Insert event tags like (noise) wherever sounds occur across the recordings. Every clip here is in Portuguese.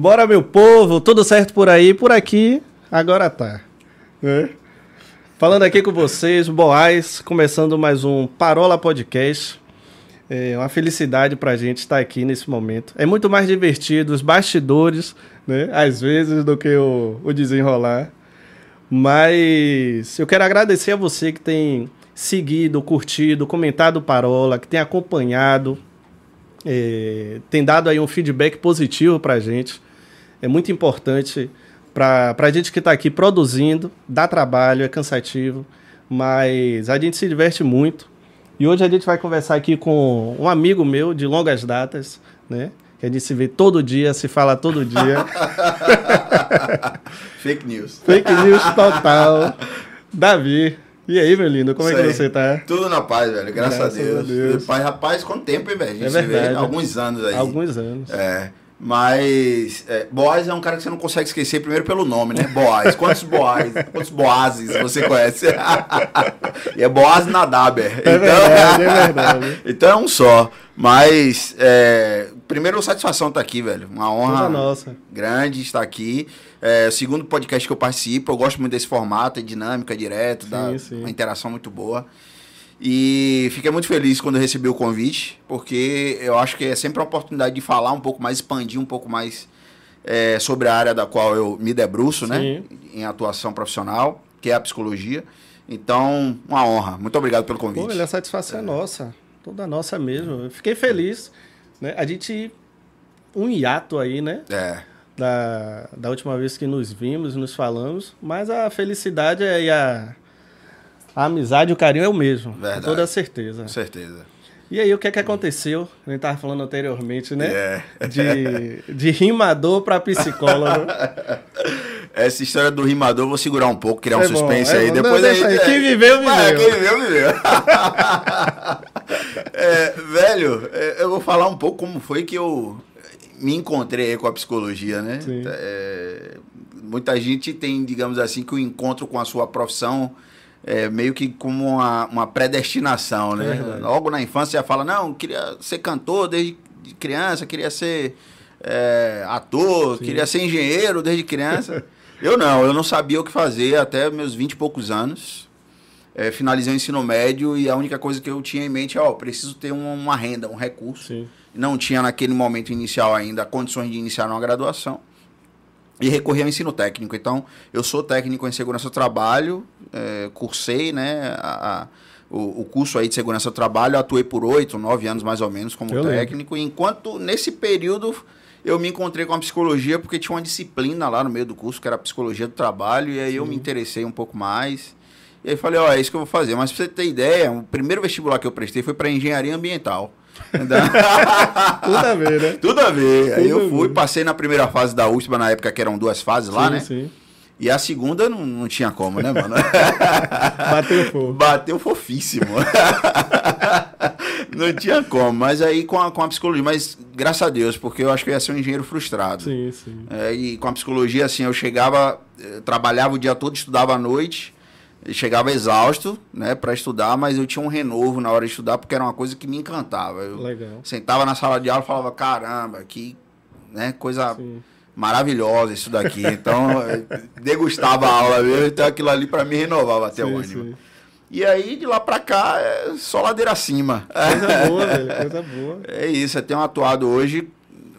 Simbora, meu povo, tudo certo por aí, por aqui, agora tá. Né? Falando aqui com vocês, Boaz, começando mais um Parola Podcast. É uma felicidade pra gente estar aqui nesse momento. É muito mais divertido os bastidores, né? Às vezes, do que o, o desenrolar. Mas eu quero agradecer a você que tem seguido, curtido, comentado Parola, que tem acompanhado, é, tem dado aí um feedback positivo pra gente. É muito importante para a gente que está aqui produzindo, dá trabalho, é cansativo, mas a gente se diverte muito. E hoje a gente vai conversar aqui com um amigo meu de longas datas, né? Que a gente se vê todo dia, se fala todo dia. (laughs) Fake news. Fake news total. Davi. E aí, meu lindo, como Isso é que aí. você tá? Tudo na paz, velho. Graças, Graças a, Deus. a Deus. Pai, rapaz, quanto tempo, hein, velho? A gente é verdade. se vê alguns anos aí. Alguns anos. É. Mas é, Boaz é um cara que você não consegue esquecer primeiro pelo nome, né? Boaz. Quantos Boaz? Quantos Boazes você conhece? (laughs) e é Boaz Nadaber. É então, verdade, é verdade. (laughs) então é um só. Mas, é, primeiro, satisfação estar tá aqui, velho. Uma honra nossa. grande estar aqui. É o segundo podcast que eu participo. Eu gosto muito desse formato, é dinâmica, direto, sim, dá sim. uma interação muito boa. E fiquei muito feliz quando recebi o convite, porque eu acho que é sempre uma oportunidade de falar um pouco mais, expandir um pouco mais é, sobre a área da qual eu me debruço, né, Sim. né? Em atuação profissional, que é a psicologia. Então, uma honra. Muito obrigado pelo convite. Pô, a satisfação é, é nossa. Toda nossa mesmo. Eu fiquei feliz. Né? A gente. Um hiato aí, né? É. Da, da última vez que nos vimos, nos falamos. Mas a felicidade é, e a a amizade e o carinho é o mesmo. Verdade. Com toda certeza. Com certeza. E aí, o que é que aconteceu? A gente estava falando anteriormente, né? Yeah. De, de rimador para psicólogo. (laughs) Essa história do rimador, vou segurar um pouco, criar é um suspense bom, é aí. Bom. Depois aí, aí. Quem viveu, viveu. Ah, quem viveu, viveu. é, velho, é, eu vou falar um pouco como foi que eu me encontrei com a psicologia, né? É, muita gente tem, digamos assim, que o encontro com a sua profissão é, meio que como uma, uma predestinação, né? É Logo na infância já fala, não, queria ser cantor desde criança, queria ser é, ator, Sim. queria ser engenheiro desde criança. (laughs) eu não, eu não sabia o que fazer até meus vinte e poucos anos. É, finalizei o ensino médio e a única coisa que eu tinha em mente é, ó, preciso ter uma, uma renda, um recurso. Sim. Não tinha naquele momento inicial ainda condições de iniciar uma graduação e recorrer ao ensino técnico. Então, eu sou técnico em segurança do trabalho, é, cursei né, a, a, o, o, curso aí de segurança do trabalho, atuei por oito, nove anos mais ou menos como eu técnico. Lembro. Enquanto nesse período eu me encontrei com a psicologia porque tinha uma disciplina lá no meio do curso que era psicologia do trabalho, e aí Sim. eu me interessei um pouco mais. E aí falei, ó, oh, é isso que eu vou fazer. Mas pra você ter ideia, o primeiro vestibular que eu prestei foi para engenharia ambiental. (laughs) Tudo a ver, né? Tudo a ver. Tudo Aí eu fui, passei na primeira fase da USPA, na época que eram duas fases lá, né? Sim. E a segunda não, não tinha como, né, mano? (laughs) Bateu fofo. Bateu fofíssimo. (laughs) não tinha como. Mas aí com a, com a psicologia, mas graças a Deus, porque eu acho que eu ia ser um engenheiro frustrado. Sim, sim. É, e com a psicologia, assim, eu chegava, eu eh, trabalhava o dia todo, estudava à noite chegava exausto, né, para estudar, mas eu tinha um renovo na hora de estudar porque era uma coisa que me encantava. Eu Legal. sentava na sala de aula e falava, caramba, que, né, coisa Sim. maravilhosa isso daqui. Então, degustava a aula mesmo, então aquilo ali para mim renovava até sim, o ânimo. Sim. E aí, de lá para cá, é só ladeira acima. Coisa boa, velho, coisa boa. (laughs) É isso, eu tenho atuado hoje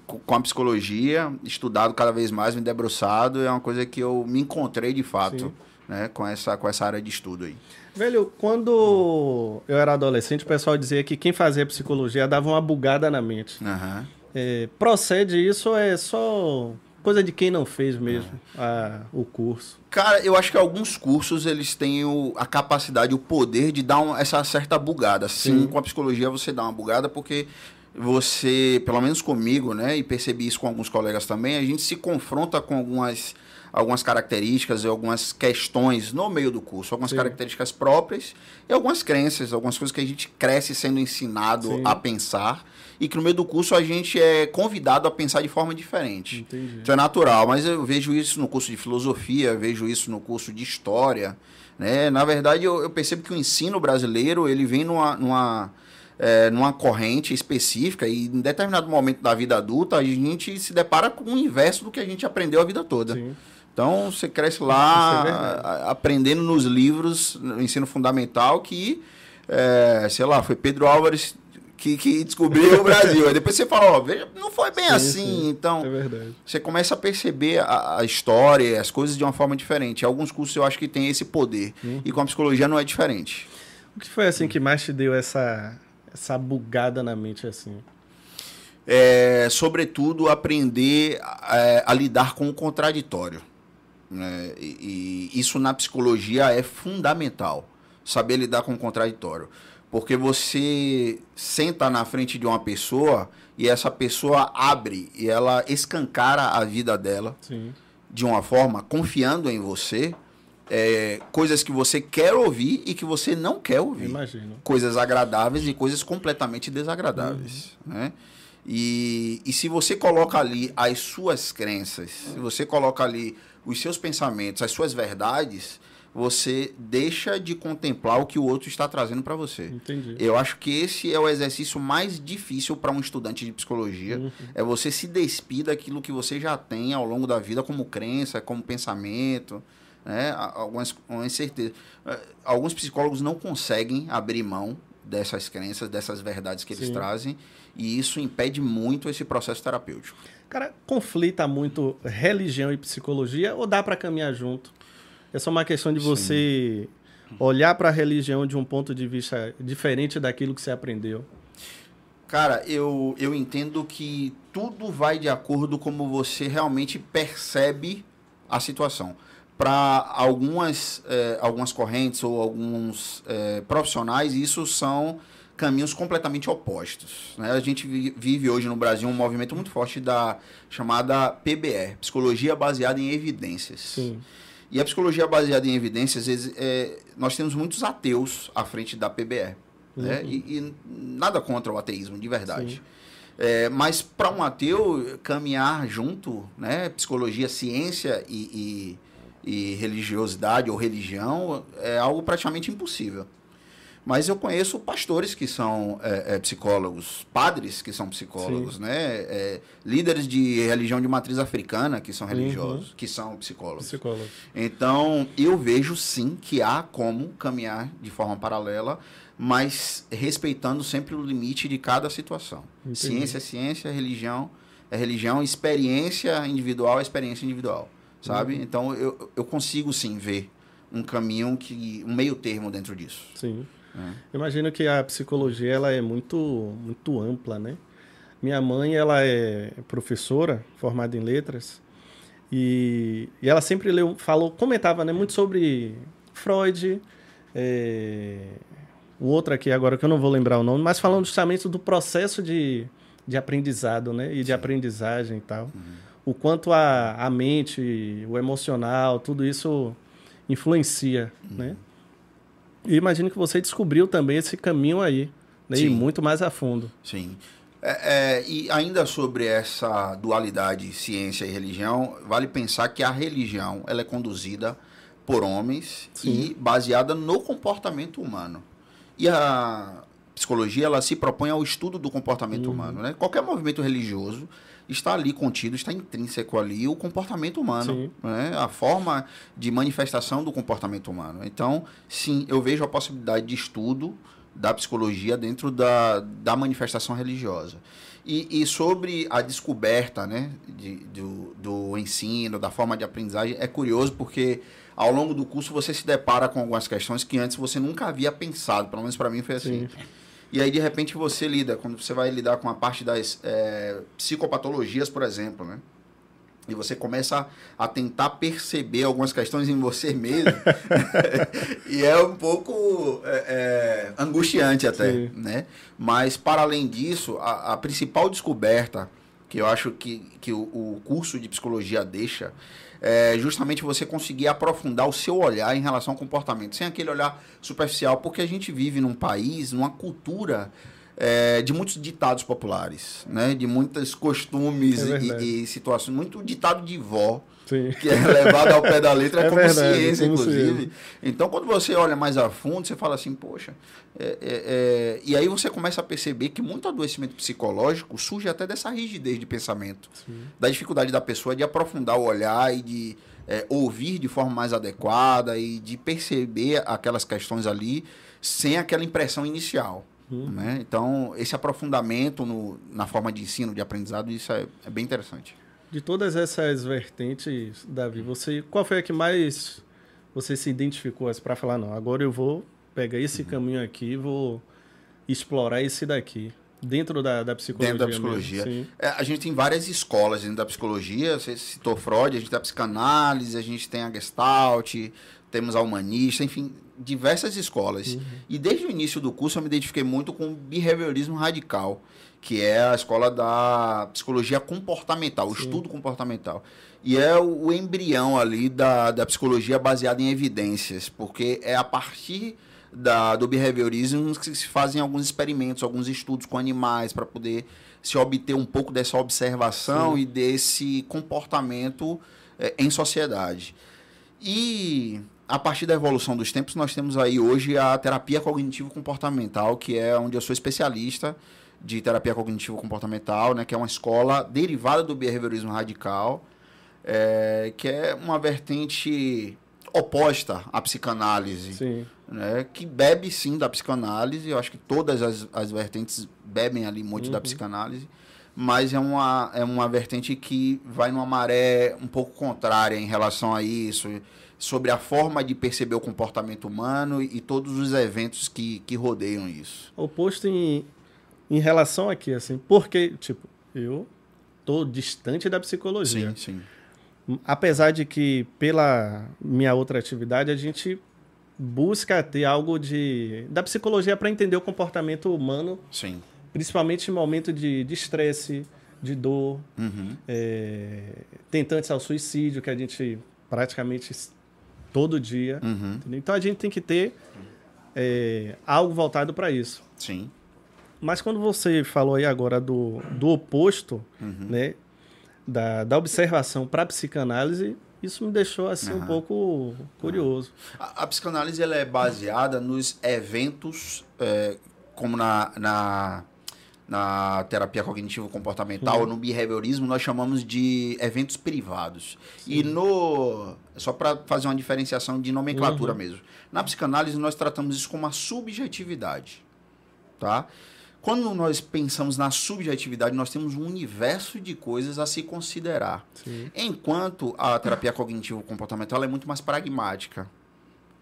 com a psicologia, estudado cada vez mais, me debruçado, é uma coisa que eu me encontrei de fato. Sim né, com, essa, com essa área de estudo aí. Velho, quando eu era adolescente, o pessoal dizia que quem fazia psicologia dava uma bugada na mente. Uhum. É, procede isso é só coisa de quem não fez mesmo uhum. a, o curso? Cara, eu acho que alguns cursos eles têm o, a capacidade, o poder de dar um, essa certa bugada. Sim, Sim, com a psicologia você dá uma bugada porque você, pelo menos comigo, né, e percebi isso com alguns colegas também, a gente se confronta com algumas algumas características e algumas questões no meio do curso, algumas Sim. características próprias e algumas crenças, algumas coisas que a gente cresce sendo ensinado Sim. a pensar e que no meio do curso a gente é convidado a pensar de forma diferente. Entendi. Isso é natural, mas eu vejo isso no curso de filosofia, vejo isso no curso de história, né? Na verdade, eu, eu percebo que o ensino brasileiro ele vem numa, numa é, numa corrente específica e em determinado momento da vida adulta a gente se depara com o inverso do que a gente aprendeu a vida toda. Sim. Então você cresce lá é aprendendo nos livros, no ensino fundamental, que, é, sei lá, foi Pedro Álvares que, que descobriu o Brasil. Aí depois você fala, ó, não foi bem sim, assim. Sim, então, é você começa a perceber a, a, história, as coisas de uma forma diferente. Alguns cursos eu acho que tem esse poder. Uhum. E com a psicologia não é diferente. O que foi assim que mais te deu essa, essa bugada na mente assim? É, sobretudo aprender a, a lidar com o contraditório. Né? E, e, isso na psicologia é fundamental, saber lidar com o contraditório. Porque você senta na frente de uma pessoa e essa pessoa abre e ela escancara a vida dela Sim. de uma forma confiando em você. É, coisas que você quer ouvir e que você não quer ouvir. Imagino. Coisas agradáveis e coisas completamente desagradáveis. Uhum. Né? E, e se você coloca ali as suas crenças, se você coloca ali os seus pensamentos, as suas verdades, você deixa de contemplar o que o outro está trazendo para você. Entendi. Eu acho que esse é o exercício mais difícil para um estudante de psicologia, uhum. é você se despir daquilo que você já tem ao longo da vida como crença, como pensamento, né? Algumas, algumas certezas. Eh, alguns psicólogos não conseguem abrir mão dessas crenças, dessas verdades que eles Sim. trazem, e isso impede muito esse processo terapêutico. Cara, conflita muito religião e psicologia ou dá para caminhar junto? É só uma questão de você Sim. olhar para a religião de um ponto de vista diferente daquilo que você aprendeu. Cara, eu, eu entendo que tudo vai de acordo como você realmente percebe a situação. Para algumas, eh, algumas correntes ou alguns eh, profissionais, isso são caminhos completamente opostos. Né? A gente vive hoje no Brasil um movimento muito forte da chamada PBE, Psicologia Baseada em Evidências. Sim. E a psicologia baseada em evidências, é, nós temos muitos ateus à frente da PBE. Uhum. Né? E, e, nada contra o ateísmo, de verdade. É, mas para um ateu caminhar junto, né, psicologia, ciência e, e, e religiosidade ou religião é algo praticamente impossível. Mas eu conheço pastores que são é, é, psicólogos, padres que são psicólogos, Sim. né? É, líderes de religião de matriz africana que são religiosos, uhum. que são psicólogos. Psicólogo. Então, eu vejo sim que há como caminhar de forma paralela, mas respeitando sempre o limite de cada situação. Entendi. Ciência é ciência, religião é religião, experiência individual é experiência individual, sabe? Uhum. Então, eu, eu consigo sim ver um caminho que um meio termo dentro disso. Sim. É. Imagino que a psicologia ela é muito, muito ampla, né? Minha mãe ela é professora, formada em letras, e, e ela sempre leu, falou, comentava né, muito sobre Freud, é, o outro aqui agora que eu não vou lembrar o nome, mas falando justamente do processo de, de aprendizado né, e de Sim. aprendizagem e tal. Uhum. O quanto a, a mente, o emocional, tudo isso influencia, uhum. né? E imagino que você descobriu também esse caminho aí, né? e muito mais a fundo. Sim. É, é, e ainda sobre essa dualidade ciência e religião, vale pensar que a religião ela é conduzida por homens Sim. e baseada no comportamento humano. E a psicologia ela se propõe ao estudo do comportamento uhum. humano. Né? Qualquer movimento religioso está ali contido, está intrínseco ali o comportamento humano, né? a forma de manifestação do comportamento humano. Então, sim, eu vejo a possibilidade de estudo da psicologia dentro da, da manifestação religiosa. E, e sobre a descoberta né, de, do, do ensino, da forma de aprendizagem, é curioso porque ao longo do curso você se depara com algumas questões que antes você nunca havia pensado, pelo menos para mim foi assim. Sim. E aí, de repente, você lida, quando você vai lidar com a parte das é, psicopatologias, por exemplo, né? E você começa a, tentar perceber algumas questões em você mesmo. (laughs) (laughs) e é um pouco é, é, angustiante até, Sim. né? Mas, para além disso, a, a, principal descoberta que eu acho que, que o, o curso de psicologia deixa é justamente você conseguir aprofundar o seu olhar em relação ao comportamento, sem aquele olhar superficial, porque a gente vive num país, numa cultura é, de muitos ditados populares, né? De muitos costumes É e, e situações. Muito ditado de vó, Sim. que é levado ao pé da letra (laughs) É como verdade, ciência, como inclusive. ciência. Então, quando você olha mais a fundo, você fala assim, poxa. é- é- é, E aí você começa a perceber que muito adoecimento psicológico surge até dessa rigidez de pensamento, da dificuldade da pessoa de aprofundar o olhar e de ouvir de forma mais adequada e de perceber aquelas questões ali sem aquela impressão inicial. Né? Então, esse aprofundamento no- na forma de ensino, de aprendizado, isso é, é bem interessante. De todas essas vertentes, Davi, você qual foi a que mais você se identificou para falar não? Agora eu vou pegar Uhum. esse caminho aqui, vou explorar esse daqui dentro da, da psicologia. Dentro da mesmo. psicologia. Sim. É, a gente tem várias escolas dentro da psicologia. Você citou Freud, a gente tem a psicanálise, a gente tem a Gestalt, temos a humanista, enfim, diversas escolas. E desde o início do curso eu me identifiquei muito com o behaviorismo radical, que é a escola da psicologia comportamental, o estudo comportamental. E é o, embrião ali da, da psicologia baseada em evidências, porque é a partir da, do behaviorismo que se fazem alguns experimentos, alguns estudos com animais para poder se obter um pouco dessa observação e desse comportamento eh, em sociedade. E a partir da evolução dos tempos, nós temos aí hoje a terapia cognitivo-comportamental, que é onde eu sou especialista de terapia cognitivo-comportamental, né, que é uma escola derivada do behaviorismo radical, eh, que é uma vertente oposta à psicanálise Sim. né, que bebe sim da psicanálise. Eu acho que todas as, as vertentes bebem ali muito da psicanálise, mas é uma, é uma vertente que vai numa maré um pouco contrária em relação a isso, sobre a forma de perceber o comportamento humano e, todos os eventos que, que rodeiam isso. Oposto em, em relação aqui, assim, porque, tipo, eu tô distante da psicologia. sim. Apesar de que, pela minha outra atividade, a gente busca ter algo de da psicologia para entender o comportamento humano, Sim. principalmente em momento de de estresse, de dor, Uhum. é, tentantes ao suicídio, que a gente praticamente todo dia. Uhum. Então a gente tem que ter é, algo voltado para isso. Sim. Mas quando você falou aí agora do, do oposto, Uhum. né, da, da observação para a psicanálise, isso me deixou assim um Aham. pouco curioso. A, a psicanálise ela é baseada nos eventos, é, como na, na, na terapia cognitivo-comportamental ou no behaviorismo, nós chamamos de eventos privados. E no. Só para fazer uma diferenciação de nomenclatura mesmo. Na psicanálise, nós tratamos isso como uma subjetividade. Tá? Quando nós pensamos na subjetividade, nós temos um universo de coisas a se considerar. Sim. Enquanto a terapia cognitivo-comportamental é muito mais pragmática.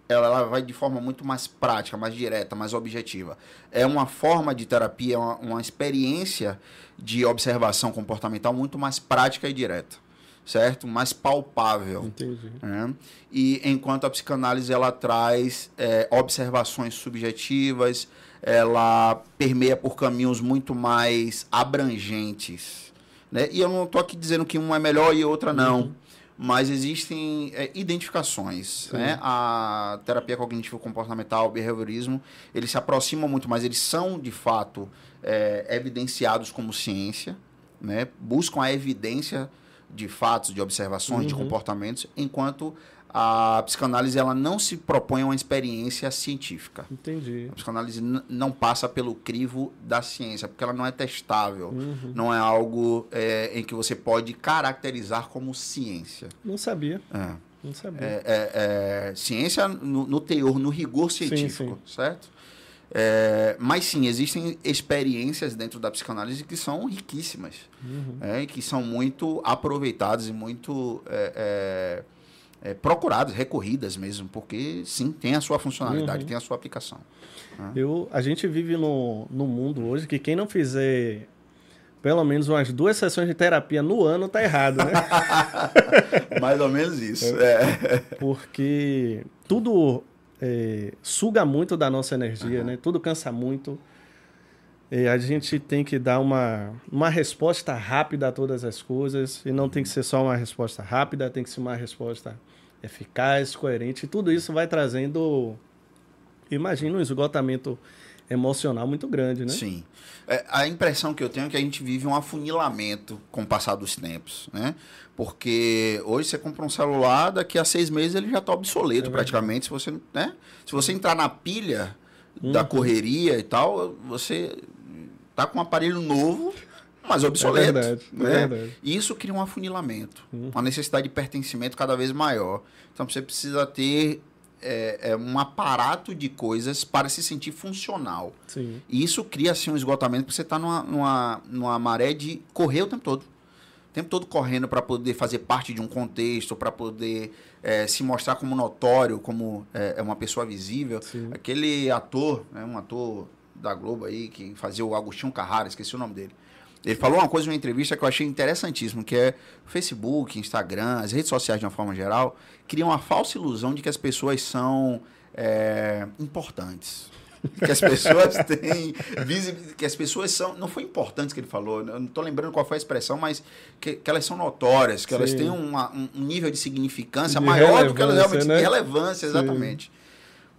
Ela, ela vai de forma muito mais prática, mais direta, mais objetiva. É uma forma de terapia, é uma, uma experiência de observação comportamental muito mais prática e direta, certo? Mais palpável. Entendi. né? E enquanto a psicanálise ela traz é, observações subjetivas, ela permeia por caminhos muito mais abrangentes. Né? E eu não estou aqui dizendo que uma é melhor e outra não. Mas existem é, identificações. Né? A terapia cognitivo-comportamental, o behaviorismo, eles se aproximam muito mais, eles são, de fato, é, evidenciados como ciência, né? buscam a evidência de fatos, de observações, de comportamentos, enquanto a psicanálise ela não se propõe a uma experiência científica. Entendi. A psicanálise não passa pelo crivo da ciência, porque ela não é testável, não é algo é, em que você pode caracterizar como ciência. Não sabia. É. Não sabia. É, é, é, ciência no, no teor, no rigor científico, certo? É, mas sim, existem experiências dentro da psicanálise que são riquíssimas, é, e que são muito aproveitadas e muito é, é, é, procuradas, recorridas mesmo, porque sim, tem a sua funcionalidade, tem a sua aplicação. Eu, a gente vive no, no mundo hoje que quem não fizer pelo menos umas duas sessões de terapia no ano tá errado, né? (laughs) Mais ou menos isso. É. Porque tudo é, suga muito da nossa energia, né? Tudo cansa muito. E a gente tem que dar uma, uma resposta rápida a todas as coisas. E não tem que ser só uma resposta rápida, tem que ser uma resposta eficaz, coerente. E tudo isso vai trazendo, imagina, um esgotamento emocional muito grande, né? Sim. É, a impressão que eu tenho é que a gente vive um afunilamento com o passar dos tempos, né? Porque hoje você compra um celular, daqui a seis meses ele já está obsoleto é praticamente. Se você, né? Se você entrar na pilha uhum. da correria e tal, você tá com um aparelho novo, mas obsoleto. É verdade, né? é verdade. E isso cria um afunilamento, uhum. uma necessidade de pertencimento cada vez maior. Então você precisa ter é, é, um aparato de coisas para se sentir funcional. Sim. E isso cria assim, um esgotamento, porque você está numa, numa, numa maré de correr o tempo todo. O tempo todo correndo para poder fazer parte de um contexto, para poder é, se mostrar como notório, como é, é uma pessoa visível. Sim. Aquele ator, né, um ator da Globo aí, que fazia o Agostinho Carrara, esqueci o nome dele. Ele falou uma coisa em uma entrevista que eu achei interessantíssimo, que é o Facebook, Instagram, as redes sociais de uma forma geral, criam uma falsa ilusão de que as pessoas são é, importantes. (laughs) Que as pessoas (laughs) têm que as pessoas são. Não foi importante que ele falou, eu não estou lembrando qual foi a expressão, mas que, que elas são notórias, que Sim. elas têm uma, um nível de significância de maior do que elas realmente. Né? De relevância, exatamente. Sim.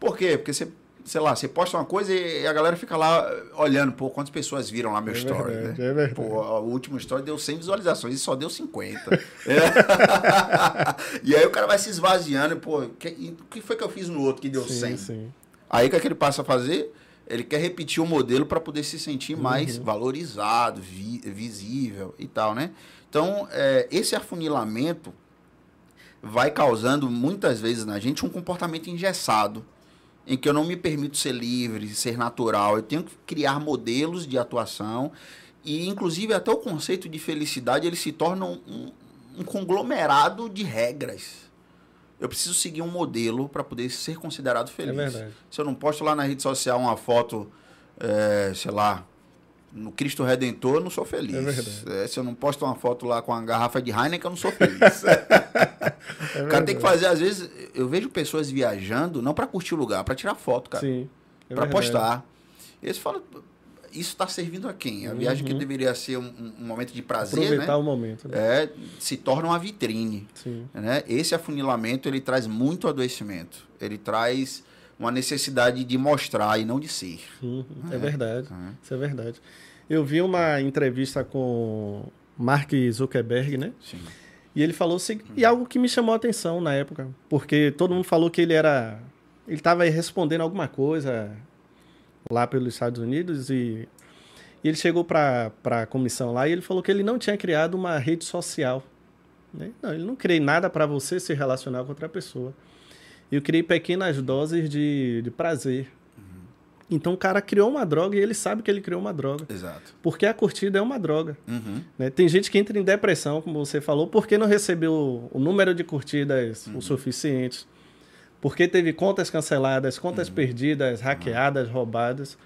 Por quê? Porque você sei lá, você posta uma coisa e a galera fica lá olhando, pô, quantas pessoas viram lá meu é story, verdade, né? É verdade. Pô, o último story deu 100 visualizações e só deu 50. (laughs) é. (laughs) e aí o cara vai se esvaziando, pô, o que, que, foi que eu fiz no outro que deu sim, 100? Sim. Aí o que, é que ele passa a fazer? Ele quer repetir o modelo para poder se sentir uhum. mais valorizado, vi, visível e tal, né? Então, é, esse afunilamento vai causando muitas vezes na gente um comportamento engessado em que eu não me permito ser livre, ser natural. Eu tenho que criar modelos de atuação e, inclusive, até o conceito de felicidade ele se torna um, um, um conglomerado de regras. Eu preciso seguir um modelo para poder ser considerado feliz. É. Se eu não posto lá na rede social uma foto, é, sei lá, no Cristo Redentor, eu não sou feliz. É verdade. É, se eu não posto uma foto lá com a garrafa de Heineken, eu não sou (laughs) feliz. é o cara tem que fazer, às vezes, eu vejo pessoas viajando, não para curtir o lugar, para tirar foto, cara. Sim. É para postar. E eles falam, isso está servindo a quem? A uhum. viagem que deveria ser um, um momento de prazer, Aproveitar né? o momento. Né? É, se torna uma vitrine. Sim. Né? Esse afunilamento, ele traz muito adoecimento. Ele traz uma necessidade de mostrar e não de ser. Uhum, é, é, verdade. É. Isso é verdade. Eu vi uma entrevista com Mark Zuckerberg, né? Sim. E ele falou assim, e algo que me chamou a atenção na época, porque todo mundo falou que ele era ele estava respondendo alguma coisa lá pelos Estados Unidos e, e ele chegou para a comissão lá e ele falou que ele não tinha criado uma rede social. Né? Não, ele não criei nada para você se relacionar com outra pessoa. Eu criei pequenas doses de, de prazer. Uhum. Então o cara criou uma droga e ele sabe que ele criou uma droga. Exato. Porque a curtida é uma droga. Uhum. Né? Tem gente que entra em depressão, como você falou, porque não recebeu o número de curtidas uhum. o suficiente. Porque teve contas canceladas, contas uhum. perdidas, hackeadas, roubadas.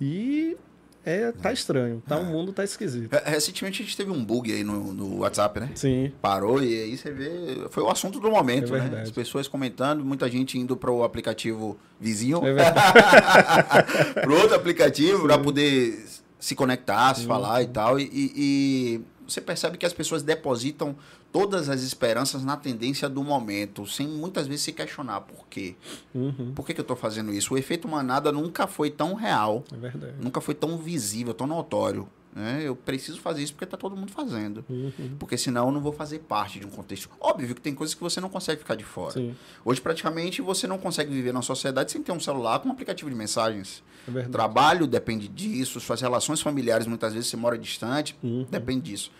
E é, tá estranho. Tá, é. O mundo tá esquisito. Recentemente a gente teve um bug aí no, no WhatsApp, né? Sim. Parou e aí você vê. Foi o assunto do momento, é né? As pessoas comentando, muita gente indo para o aplicativo vizinho. É (laughs) para outro aplicativo para poder se conectar, se Sim. falar e tal. E, e, você percebe que as pessoas depositam todas as esperanças na tendência do momento, sem muitas vezes se questionar por quê. Uhum. Por que, que eu estou fazendo isso? O efeito manada nunca foi tão real, é nunca foi tão visível, tão notório. Né? Eu preciso fazer isso porque está todo mundo fazendo. Uhum. Porque senão eu não vou fazer parte de um contexto. Óbvio que tem coisas que você não consegue ficar de fora. Sim. Hoje, praticamente, você não consegue viver na sociedade sem ter um celular com um aplicativo de mensagens. É Trabalho depende disso, suas relações familiares, muitas vezes você mora distante, uhum. depende disso.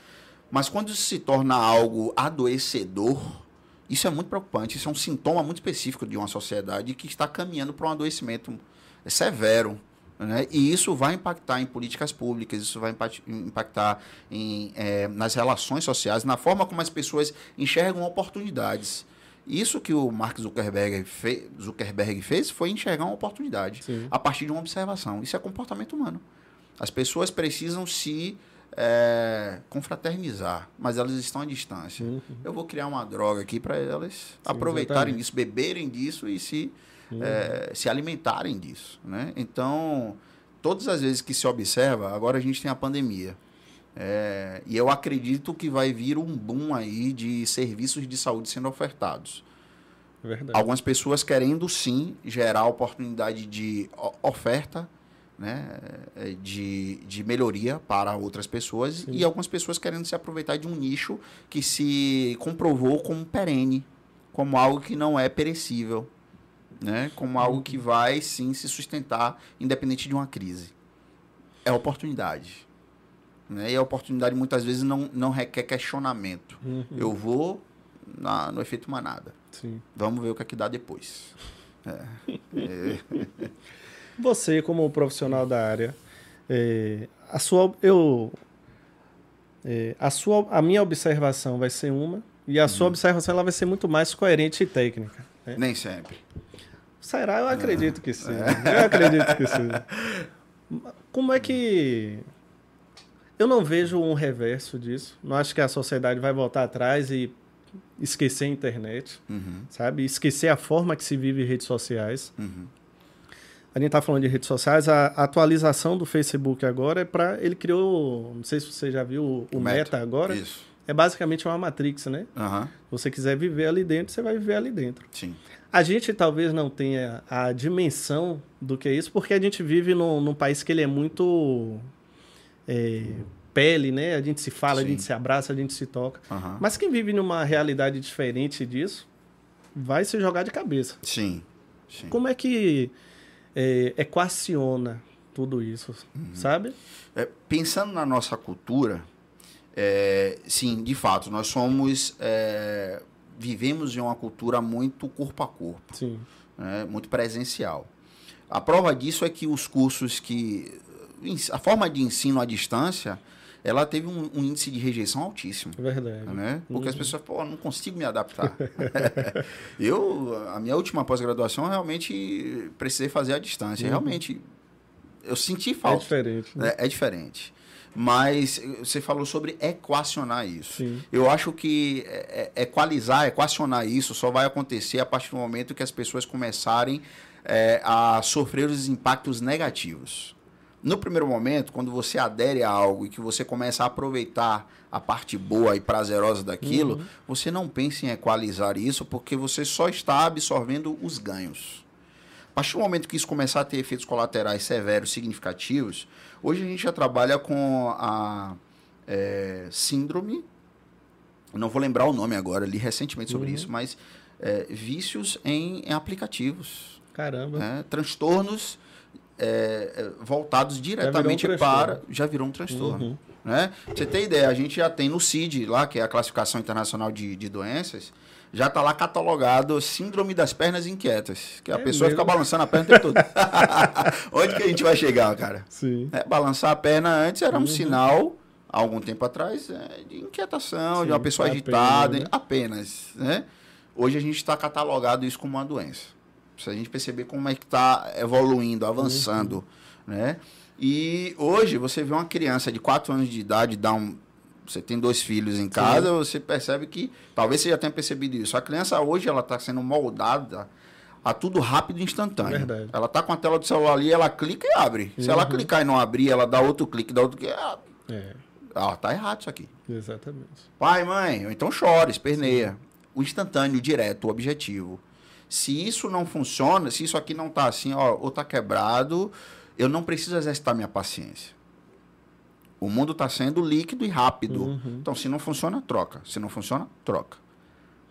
Mas quando isso se torna algo adoecedor, isso é muito preocupante. Isso é um sintoma muito específico de uma sociedade que está caminhando para um adoecimento severo. Né? E isso vai impactar em políticas públicas, isso vai impactar em, é, nas relações sociais, na forma como as pessoas enxergam oportunidades. Isso que o Mark Zuckerberg, fe Zuckerberg fez foi enxergar uma oportunidade Sim. a partir de uma observação. Isso é comportamento humano. As pessoas precisam se é, confraternizar, mas elas estão à distância. Uhum. Eu vou criar uma droga aqui para elas Sim, aproveitarem exatamente. disso, beberem disso e se, uhum. é, se alimentarem disso. Né? Então, todas as vezes que se observa, agora a gente tem a pandemia. É, e eu acredito que vai vir um boom aí de serviços de saúde sendo ofertados. Verdade. Algumas pessoas querendo sim gerar oportunidade de oferta né, é, de, de melhoria para outras pessoas Sim. e algumas pessoas querendo se aproveitar de um nicho que se comprovou como perene, como algo que não é perecível, né, como algo que vai sim se sustentar independente de uma crise. É oportunidade. Né? E a oportunidade muitas vezes não, não requer questionamento. Uhum. Eu vou na, no efeito manada. Sim. Vamos ver o que é que dá depois. É. é. (laughs) Você, como profissional da área, é, a sua, eu, é, a sua, a minha observação vai ser uma e a uhum. sua observação ela vai ser muito mais coerente e técnica. Né? Nem sempre. Será? Eu acredito que sim. É. Eu acredito que sim. Como é que eu não vejo um reverso disso. Não acho que a sociedade vai voltar atrás e esquecer a internet, uhum. sabe? Esquecer a forma que se vive redes sociais. Uhum a gente está falando de redes sociais, a atualização do Facebook agora é para. Ele criou, não sei se você já viu o, o Meta, Meta, agora. Isso. É basicamente uma Matrix, né? Uhum. Se você quiser viver ali dentro, você vai viver ali dentro. Sim. A gente talvez não tenha a dimensão do que é isso, porque a gente vive num, num país que ele é muito é, pele, né? A gente se fala, Sim. a gente se abraça, a gente se toca. Uhum. Mas quem vive numa realidade diferente disso, vai se jogar de cabeça. Sim. Sim. Como é que é, equaciona tudo isso, uhum. sabe? É, pensando na nossa cultura, é, sim, de fato, nós somos. É, vivemos em uma cultura muito corpo a corpo. Né, muito presencial. A prova disso é que os cursos que. A forma de ensino à distância ela teve um, um, índice de rejeição altíssimo. Verdade. Né? Porque uhum. as pessoas, pô, não consigo me adaptar. (laughs) eu, a minha última pós-graduação, realmente precisei fazer à distância. Uhum. Realmente, eu senti falta. É diferente. Né? É, é, diferente. Mas você falou sobre equacionar isso. Sim. Eu acho que é, é, equalizar, equacionar isso só vai acontecer a partir do momento que as pessoas começarem é, a sofrer os impactos negativos no primeiro momento, quando você adere a algo e que você começa a aproveitar a parte boa e prazerosa daquilo, uhum. você não pense em equalizar isso, porque você só está absorvendo os ganhos. A partir do momento que isso começar a ter efeitos colaterais severos, significativos, hoje a gente já trabalha com a é, síndrome, não vou lembrar o nome agora, li recentemente sobre uhum. isso, mas é, vícios em, em, aplicativos. Caramba. É, transtornos é, é, voltados diretamente já um para. Já virou um transtorno. Uhum. Né? Pra você ter ideia, a gente já tem no CID, lá, que é a classificação internacional de, de doenças, já está lá catalogado síndrome das pernas inquietas. Que a é pessoa mesmo? fica balançando a perna o tempo todo. (laughs) Onde que a gente vai chegar, cara? Sim. É, balançar a perna antes era um uhum. sinal, há algum tempo atrás, é, de inquietação, Sim, de uma pessoa agitada, apenas, né? apenas né? Hoje a gente está catalogado isso como uma doença. Se a gente perceber como é que está evoluindo, avançando, uhum. né? E hoje você vê uma criança de 4 anos de idade dar um você tem dois filhos em casa, Sim. você percebe que talvez você já tenha percebido isso. A criança hoje ela está sendo moldada a tudo rápido e instantâneo. Verdade. Ela tá com a tela do celular ali, ela clica e abre. Uhum. Se ela uhum. clicar e não abrir, ela dá outro clique, dá outro clique. Ela... É. Ah, tá errado isso aqui. Exatamente. Pai, mãe, então chora, esperneia. Sim. O instantâneo, o direto, o objetivo. Se isso não funciona, se isso aqui não está assim, ó, ou está quebrado, eu não preciso exercitar minha paciência. O mundo está sendo líquido e rápido. Uhum. Então, se não funciona, troca. Se não funciona, troca.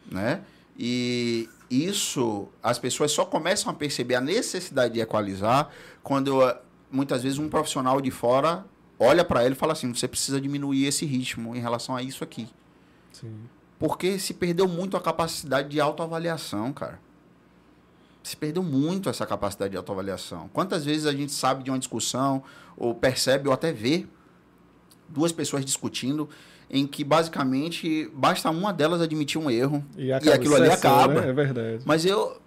Né? E isso, as pessoas só começam a perceber a necessidade de equalizar quando muitas vezes um profissional de fora olha para ele e fala assim: você precisa diminuir esse ritmo em relação a isso aqui. Sim. Porque se perdeu muito a capacidade de autoavaliação, cara se perdeu muito essa capacidade de autoavaliação. Quantas vezes a gente sabe de uma discussão, ou percebe, ou até vê duas pessoas discutindo, em que basicamente basta uma delas admitir um erro e, e aquilo ali acaba. Né? É verdade. Mas eu.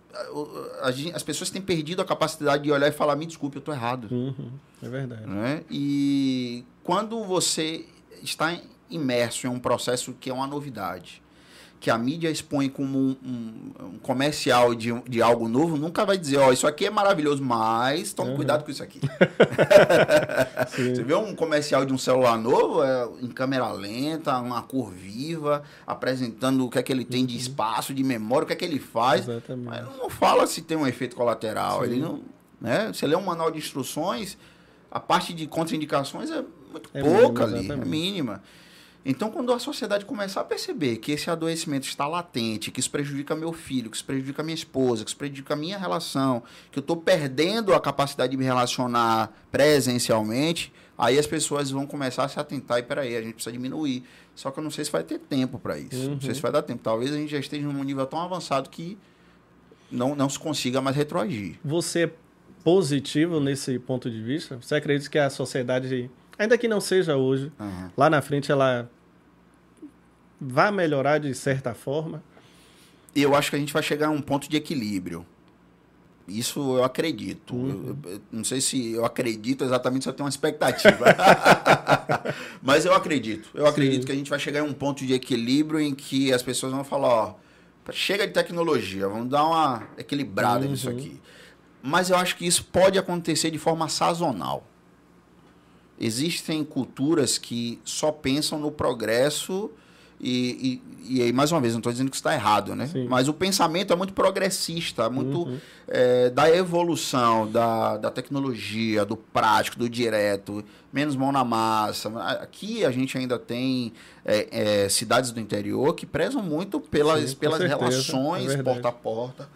As pessoas têm perdido a capacidade de olhar e falar: me desculpe, eu estou errado. Uhum, é verdade. Né? E quando você está imerso em um processo que é uma novidade, que a mídia expõe como um, um, um comercial de, de algo novo, nunca vai dizer, ó, oh, isso aqui é maravilhoso, mas tome uhum. cuidado com isso aqui. (laughs) (laughs) Você vê um comercial de um celular novo, é, em câmera lenta, uma cor viva, apresentando o que é que ele tem de uhum. espaço, de memória, o que é que ele faz. Exatamente. Mas não fala se tem um efeito colateral. Sim. Ele não, né? Você lê um manual de instruções, A parte de contraindicações é muito é pouca ali, é mínima. Então, quando a sociedade começar a perceber que esse adoecimento está latente, que isso prejudica meu filho, que isso prejudica minha esposa, que isso prejudica a minha relação, que eu estou perdendo a capacidade de me relacionar presencialmente, aí as pessoas vão começar a se atentar e peraí, a gente precisa diminuir. Só que eu não sei se vai ter tempo para isso. Uhum. Não sei se vai dar tempo. Talvez a gente já esteja num nível tão avançado que não, não se consiga mais retroagir. Você é positivo nesse ponto de vista? Você acredita que a sociedade ainda que não seja hoje, uhum. lá na frente ela vai melhorar de certa forma? Eu acho que a gente vai chegar a um ponto de equilíbrio. Isso eu acredito. Uhum. Eu, eu, não sei se eu acredito exatamente se eu tenho uma expectativa. (laughs) Mas eu acredito. Eu acredito Sim. que a gente vai chegar a um ponto de equilíbrio em que as pessoas vão falar, ó, chega de tecnologia, vamos dar uma equilibrada uhum. nisso aqui. Mas eu acho que isso pode acontecer de forma sazonal. Existem culturas que só pensam no progresso e, e, e aí, mais uma vez, não estou dizendo que está errado, né? Sim. Mas o pensamento é muito progressista, muito uhum. é, da evolução, da, da tecnologia, do prático, do direto, menos mão na massa. Aqui a gente ainda tem é, é, cidades do interior que prezam muito pelas, Sim, pelas certeza, relações é porta a porta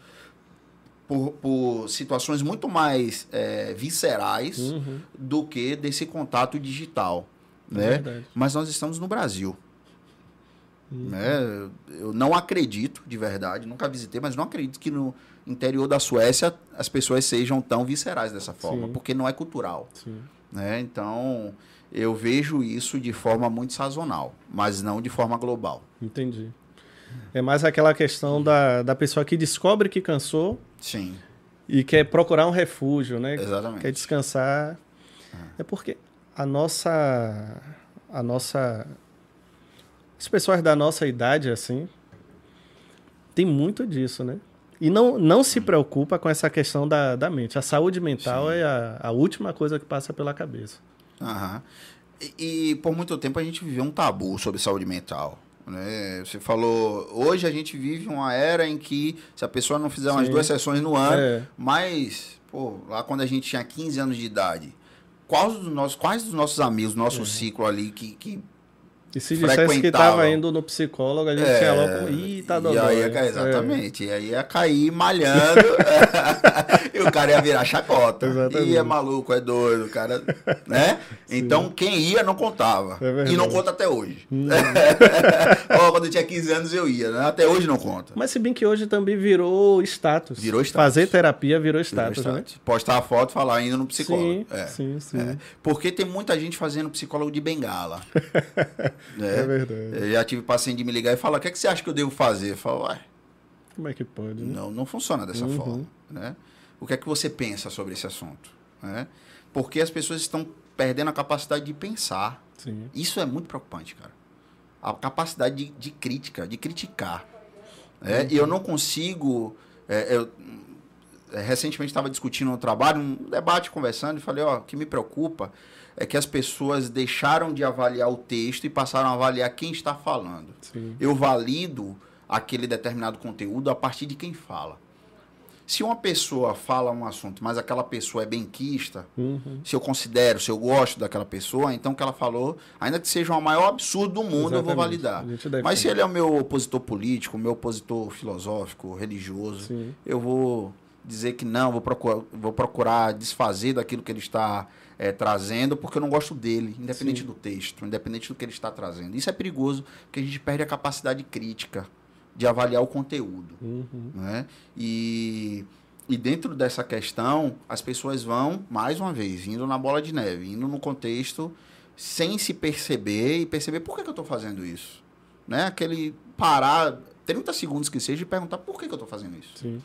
por, por situações muito mais é, viscerais uhum. do que desse contato digital. É né? Verdade. Mas nós estamos no Brasil. Uhum. Né? Eu não acredito, de verdade, nunca visitei, mas não acredito que no interior da Suécia as pessoas sejam tão viscerais dessa forma, Sim. porque não é cultural. Né? Então, eu vejo isso de forma muito sazonal, mas não de forma global. Entendi. É mais aquela questão da, da pessoa que descobre que cansou. Sim. E quer procurar um refúgio, né? Exatamente. Quer descansar. Ah. É porque a nossa. A nossa. As pessoas da nossa idade, assim. Tem muito disso, né? E não, não se preocupa com essa questão da, da mente. A saúde mental Sim. é a, a última coisa que passa pela cabeça. Aham. E, e, por muito tempo a gente viveu um tabu sobre saúde mental. Né? Você falou, hoje a gente vive uma era em que se a pessoa não fizer umas Sim. duas sessões no ano, é. mas, pô, lá quando a gente tinha 15 anos de idade, quais dos nossos, quais dos nossos amigos, nosso é. ciclo ali que, que e se dissesse que estava indo no psicólogo, a gente é, tinha logo. Ih, tá dando. E aí, é. exatamente. É. E aí ia cair malhando. (laughs) e o cara ia virar chacota. Exatamente. E é maluco, é doido, o cara. Né? (laughs) Então, quem ia não contava. É e não conta até hoje. Hum. (laughs) oh, quando eu tinha 15 anos eu ia, né? Até hoje não conta. Mas se bem que hoje também virou status. Virou status. Fazer terapia virou status. Virou status. Né? Postar a foto e falar indo no psicólogo. Sim, é. sim, sim. É. Porque tem muita gente fazendo psicólogo de bengala. Né? É verdade. Eu já tive paciente de me ligar e falar: o que, é que você acha que eu devo fazer? Eu falo, uai. Como é que pode? Né? Não, não funciona dessa uhum. forma. Né? O que é que você pensa sobre esse assunto? Né? Porque as pessoas estão perdendo a capacidade de pensar. Sim. Isso é muito preocupante, cara. A capacidade de, de crítica, de criticar. Né? Uhum. E eu não consigo. É, eu, é, recentemente estava discutindo no trabalho, um debate conversando, e falei: ó, o que me preocupa é que as pessoas deixaram de avaliar o texto e passaram a avaliar quem está falando. Sim. Eu valido aquele determinado conteúdo a partir de quem fala. Se uma pessoa fala um assunto, mas aquela pessoa é benquista, uhum. se eu considero, se eu gosto daquela pessoa, então o que ela falou, ainda que seja o maior absurdo do mundo, Exatamente. eu vou validar. Mas se ele é o meu opositor político, o meu opositor filosófico, religioso, Sim. eu vou dizer que não, vou procurar, vou procurar desfazer daquilo que ele está é, trazendo, porque eu não gosto dele, independente Sim. do texto, independente do que ele está trazendo. Isso é perigoso, porque a gente perde a capacidade crítica de avaliar o conteúdo. Uhum. Né? E, e dentro dessa questão, as pessoas vão, mais uma vez, indo na bola de neve, indo no contexto sem se perceber e perceber por que, que eu estou fazendo isso. Né? Aquele parar 30 segundos que seja e perguntar por que, que eu estou fazendo isso. Sim.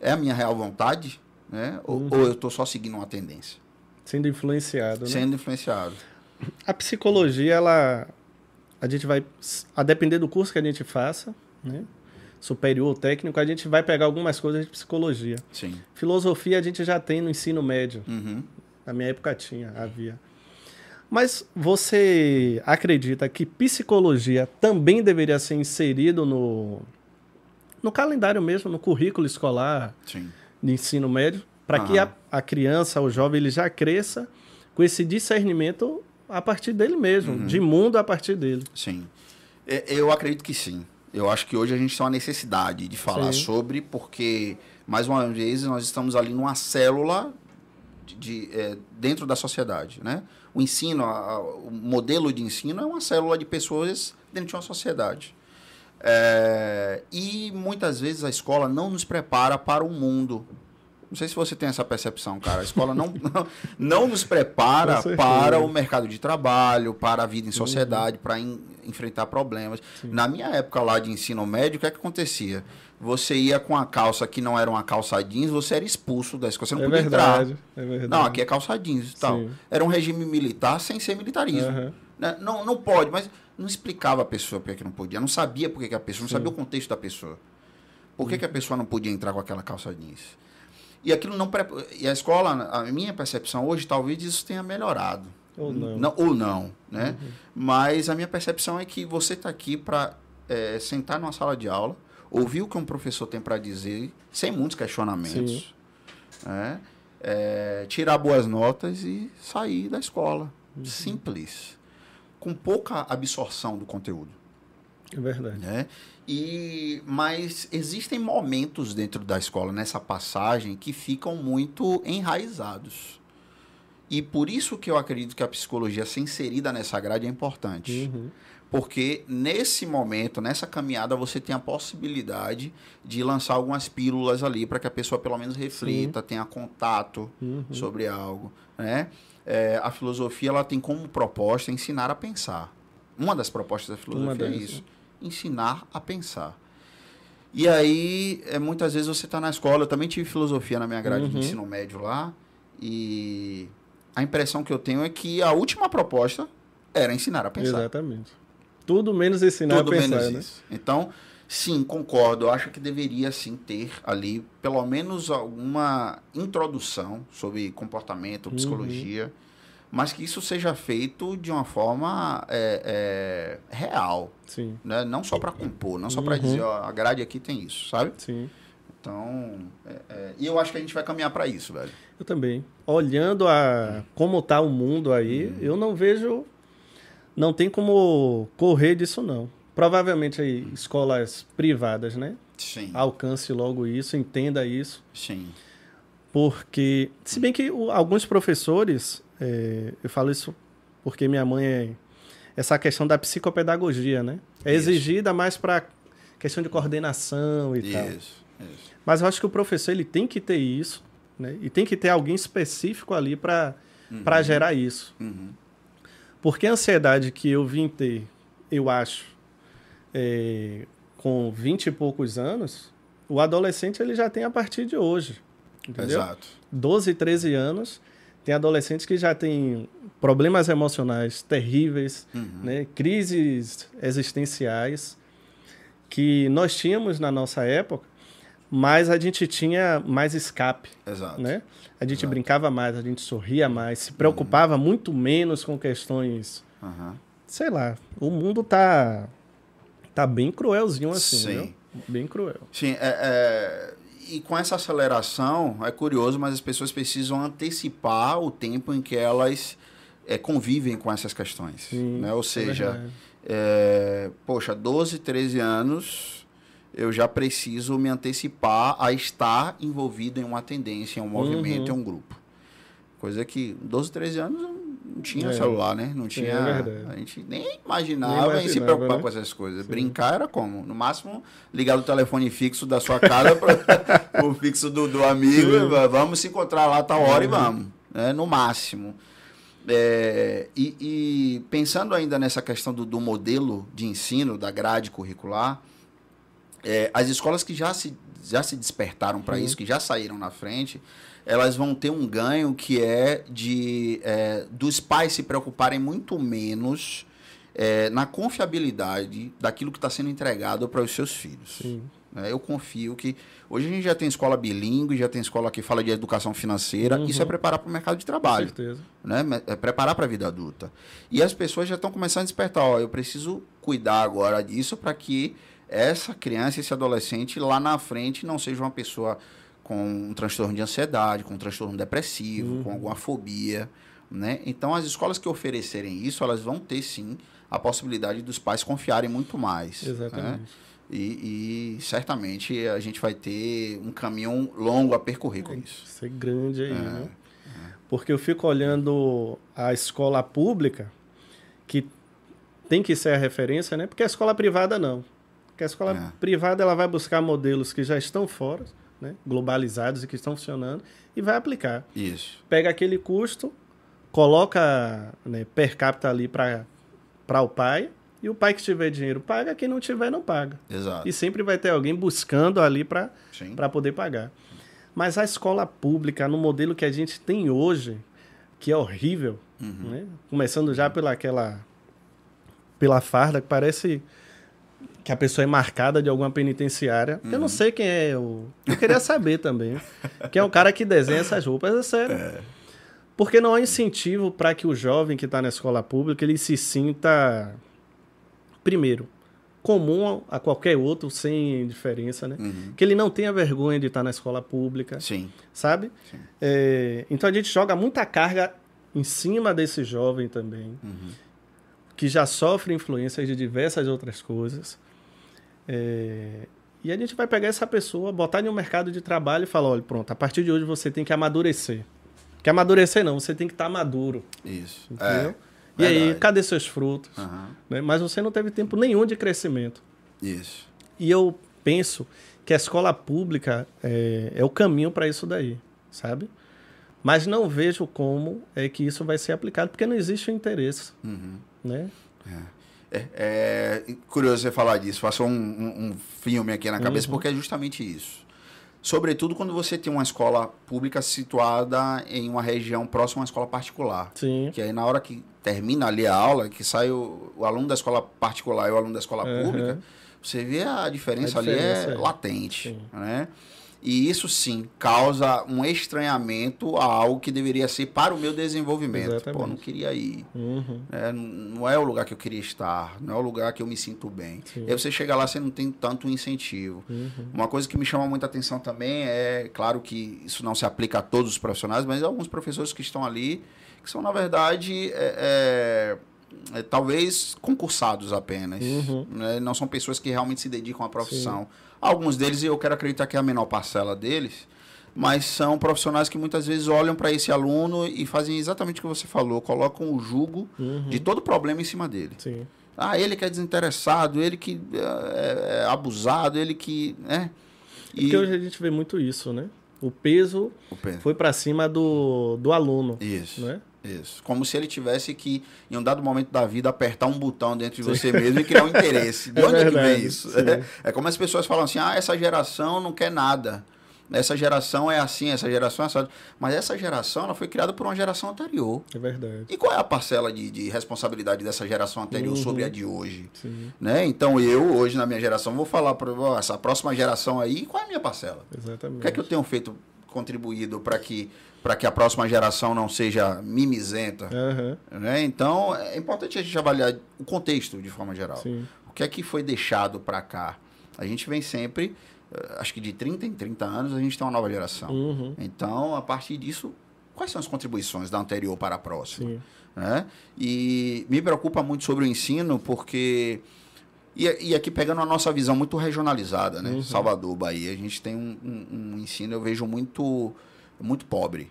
É a minha real vontade? Né? Uhum. Ou, ou eu estou só seguindo uma tendência? Sendo influenciado, né? Sendo influenciado. A psicologia, ela. A gente vai. A depender do curso que a gente faça, né? Superior ou técnico, a gente vai pegar algumas coisas de psicologia. Sim. Filosofia a gente já tem no ensino médio. Uhum. Na minha época tinha, havia. Mas você acredita que psicologia também deveria ser inserido no, no calendário mesmo, no currículo escolar Sim. de ensino médio? Para que a, a, criança, o jovem, ele já cresça com esse discernimento a partir dele mesmo, uhum. de mundo a partir dele. Sim. É, eu acredito que sim. Eu acho que hoje a gente tem uma necessidade de falar sim. sobre, porque, mais uma vez, nós estamos ali numa célula de, de é, dentro da sociedade, né? O ensino, a, o modelo de ensino é uma célula de pessoas dentro de uma sociedade. É, e muitas vezes a escola não nos prepara para o mundo. Não sei se você tem essa percepção, cara. A escola não, não, (laughs) não nos prepara para o mercado de trabalho, para a vida em sociedade, uhum. para enfrentar problemas. Sim. Na minha época lá de ensino médio, o que é que acontecia? Você ia com a calça que não era uma calça jeans, você era expulso da escola. Você não é podia verdade, entrar. É verdade. Não, aqui é calça jeans e tal. Sim. Era um regime militar sem ser militarismo. Uhum. Não, não pode, mas não explicava a pessoa por que não podia. Não sabia por que a pessoa, não Sim. sabia o contexto da pessoa. Por que, que a pessoa não podia entrar com aquela calça jeans? E aquilo não. E a escola, a minha percepção hoje, talvez isso tenha melhorado. Ou não. não ou não, né? Uhum. Mas a minha percepção é que você está aqui para é, sentar numa sala de aula, ouvir o que um professor tem para dizer, sem muitos questionamentos, né? É, tirar boas notas e sair da escola. Uhum. Simples. Com pouca absorção do conteúdo. É verdade. Né? E, mas existem momentos dentro da escola, nessa passagem, que ficam muito enraizados. E por isso que eu acredito que a psicologia ser inserida nessa grade é importante. Uhum. Porque nesse momento, nessa caminhada, você tem a possibilidade de lançar algumas pílulas ali para que a pessoa pelo menos reflita, Sim. tenha contato uhum. sobre algo. Né? É, a filosofia ela tem como proposta ensinar a pensar. Uma das propostas da filosofia é isso ensinar a pensar. E aí, é, muitas vezes você está na escola, eu também tive filosofia na minha grade uhum. de ensino médio lá, e a impressão que eu tenho é que a última proposta era ensinar a pensar. Exatamente. Tudo menos ensinar Tudo a pensar, menos né? Isso. Então, sim, concordo. Eu acho que deveria sim ter ali pelo menos alguma introdução sobre comportamento, uhum. psicologia. Uhum mas que isso seja feito de uma forma é, é, real. Sim. Né? Não só para compor, não só uhum. para dizer, ó, a grade aqui tem isso, sabe? Sim. Então, é, é, e eu acho que a gente vai caminhar para isso, velho. Eu também. Olhando a como tá o mundo aí, uhum. eu não vejo, não tem como correr disso não. Provavelmente aí escolas privadas, né? Sim. Alcance logo isso, entenda isso. Sim. Porque, se bem que o, alguns professores é, eu falo isso porque minha mãe é essa questão da psicopedagogia, né? É isso. exigida mais para questão de coordenação e isso, tal. Isso. Mas eu acho que o professor ele tem que ter isso, né? E tem que ter alguém específico ali para uhum. para gerar isso. Uhum. Porque a ansiedade que eu vim ter, eu acho, é, com 20 e poucos anos, o adolescente ele já tem a partir de hoje. Entendeu? Exato. 12, 13 anos tem adolescentes que já têm problemas emocionais terríveis, uhum. né? crises existenciais que nós tínhamos na nossa época, mas a gente tinha mais escape. Exato. Né? A gente Exato. brincava mais, a gente sorria mais, se preocupava uhum. muito menos com questões. Uhum. Sei lá, o mundo tá, tá bem cruelzinho assim, Sim. Viu? Bem cruel. Sim, é, é e com essa aceleração, é curioso, mas as pessoas precisam antecipar o tempo em que elas é, convivem com essas questões. Sim, né? Ou é seja, é poxa, 12, 13 anos, eu já preciso me antecipar a estar envolvido em uma tendência, em um movimento, uhum. em um grupo. Coisa que 12, 13 anos não tinha é. celular, né? Não tinha. É a gente nem imaginava, nem imaginava em se preocupar né? com essas coisas. Sim. Brincar era como? No máximo, ligar o telefone fixo da sua casa para (laughs) o fixo do, do amigo. Sim. Vamos se encontrar lá tal hora uhum. e vamos. Né? No máximo. É, e, e, pensando ainda nessa questão do, do modelo de ensino, da grade curricular, é, as escolas que já se, já se despertaram para uhum. isso, que já saíram na frente, elas vão ter um ganho que é de é, dos pais se preocuparem muito menos é, na confiabilidade daquilo que está sendo entregado para os seus filhos. Sim. É, eu confio que hoje a gente já tem escola bilíngue, já tem escola que fala de educação financeira. Uhum. Isso é preparar para o mercado de trabalho. Com certeza. Né? É preparar para a vida adulta. E as pessoas já estão começando a despertar. Ó, eu preciso cuidar agora disso para que essa criança, esse adolescente lá na frente não seja uma pessoa com um transtorno de ansiedade, com um transtorno depressivo, uhum. com alguma fobia, Né? Então, as escolas que oferecerem isso, elas vão ter sim a possibilidade dos pais confiarem muito mais. Né? Exatamente. Né? E, e, certamente a gente vai ter um caminho longo a percorrer com isso. Ser grande aí, é, né? É. Porque eu fico olhando a escola pública, que tem que ser a referência, né? Porque a escola privada não. Porque a escola é. privada ela vai buscar modelos que já estão fora, né? globalizados e que estão funcionando, e vai aplicar. Isso. Pega aquele custo, coloca né, per capita ali para o pai, e o pai que tiver dinheiro paga, quem não tiver não paga. Exato. E sempre vai ter alguém buscando ali para poder pagar. Mas a escola pública, no modelo que a gente tem hoje, que é horrível, uhum. né? começando já pela aquela pela farda que parece que a pessoa é marcada de alguma penitenciária. Uhum. Eu não uhum. sei quem é. Eu, eu queria saber também. Quem é o cara que desenha essas roupas, é sério. É. Porque não há incentivo para que o jovem que está na escola pública ele se sinta primeiro, comum a qualquer outro, sem diferença, né? Uhum. Que ele não tenha vergonha de estar na escola pública. Sim. Sabe? Sim. É, então a gente joga muita carga em cima desse jovem também, uhum. que já sofre influências de diversas outras coisas. É, e a gente vai pegar essa pessoa, botar no mercado de trabalho e falar: olha, pronto, a partir de hoje você tem que amadurecer. Que amadurecer não, você tem que estar maduro. Isso. Entendeu? É. E Verdade. aí, cadê seus frutos? Uhum. Né? Mas você não teve tempo nenhum de crescimento. Isso. E eu penso que a escola pública é, é o caminho para isso daí, sabe? Mas não vejo como é que isso vai ser aplicado, porque não existe o interesse. Uhum. Né? É. É, é, curioso você falar disso. Passou um, um, um filme aqui na cabeça, uhum. porque é justamente isso. Sobretudo quando você tem uma escola pública situada em uma região próxima a uma escola particular. Sim. Que aí na hora que termina ali a aula, que sai o, o aluno da escola particular e o aluno da escola uhum. pública, você vê a diferença, a diferença ali é, é. latente. Sim. Né? E isso sim causa um estranhamento a algo que deveria ser para o meu desenvolvimento. Exatamente. Pô, não queria ir. Uhum. É, não é o lugar que eu queria estar, não é o lugar que eu me sinto bem. Sim. E aí você chega lá, você não tem tanto incentivo. Uhum. Uma coisa que me chama muita atenção também é, claro que isso não se aplica a todos os profissionais, mas alguns professores que estão ali, que são, na verdade, é, é, é talvez concursados apenas. Uhum. Né? Não são pessoas que realmente se dedicam à profissão. Sim Alguns deles, eu quero acreditar que é a menor parcela deles, mas são profissionais que muitas vezes olham para esse aluno e fazem exatamente o que você falou, colocam o jugo uhum. de todo problema em cima dele. Sim. Ah, ele que é desinteressado, ele que é, é abusado, ele que. Né? É e... Porque hoje a gente vê muito isso, né? O peso, o peso. foi para cima do, do aluno. Isso. Né? Isso. Como se ele tivesse que, em um dado momento da vida, apertar um botão dentro de você mesmo e criar um interesse. (laughs) De é onde verdade, é que vem isso? É, é, como as pessoas falam assim: ah, essa geração não quer nada. Essa geração é assim, essa geração é assim. Mas essa geração ela foi criada por uma geração anterior. É verdade. E qual é a parcela de, de responsabilidade dessa geração anterior uhum. sobre a de hoje? Sim. Né? Então eu, hoje, na minha geração, vou falar para essa próxima geração aí, qual é a minha parcela? Exatamente. O que é que eu tenho feito, contribuído para que para que a próxima geração não seja mimizenta. Uhum. Né? Então, é importante a gente avaliar o contexto de forma geral. Sim. O que é que foi deixado para cá? A gente vem sempre, eh, acho que de 30 em 30 anos, a gente tem uma nova geração. Uhum. Então, a partir disso, quais são as contribuições da anterior para a próxima? Né? E me preocupa muito sobre o ensino, porque. E, e aqui pegando a nossa visão muito regionalizada, né? Uhum. Salvador, Bahia, a gente tem um, um, um ensino, eu vejo muito muito pobre.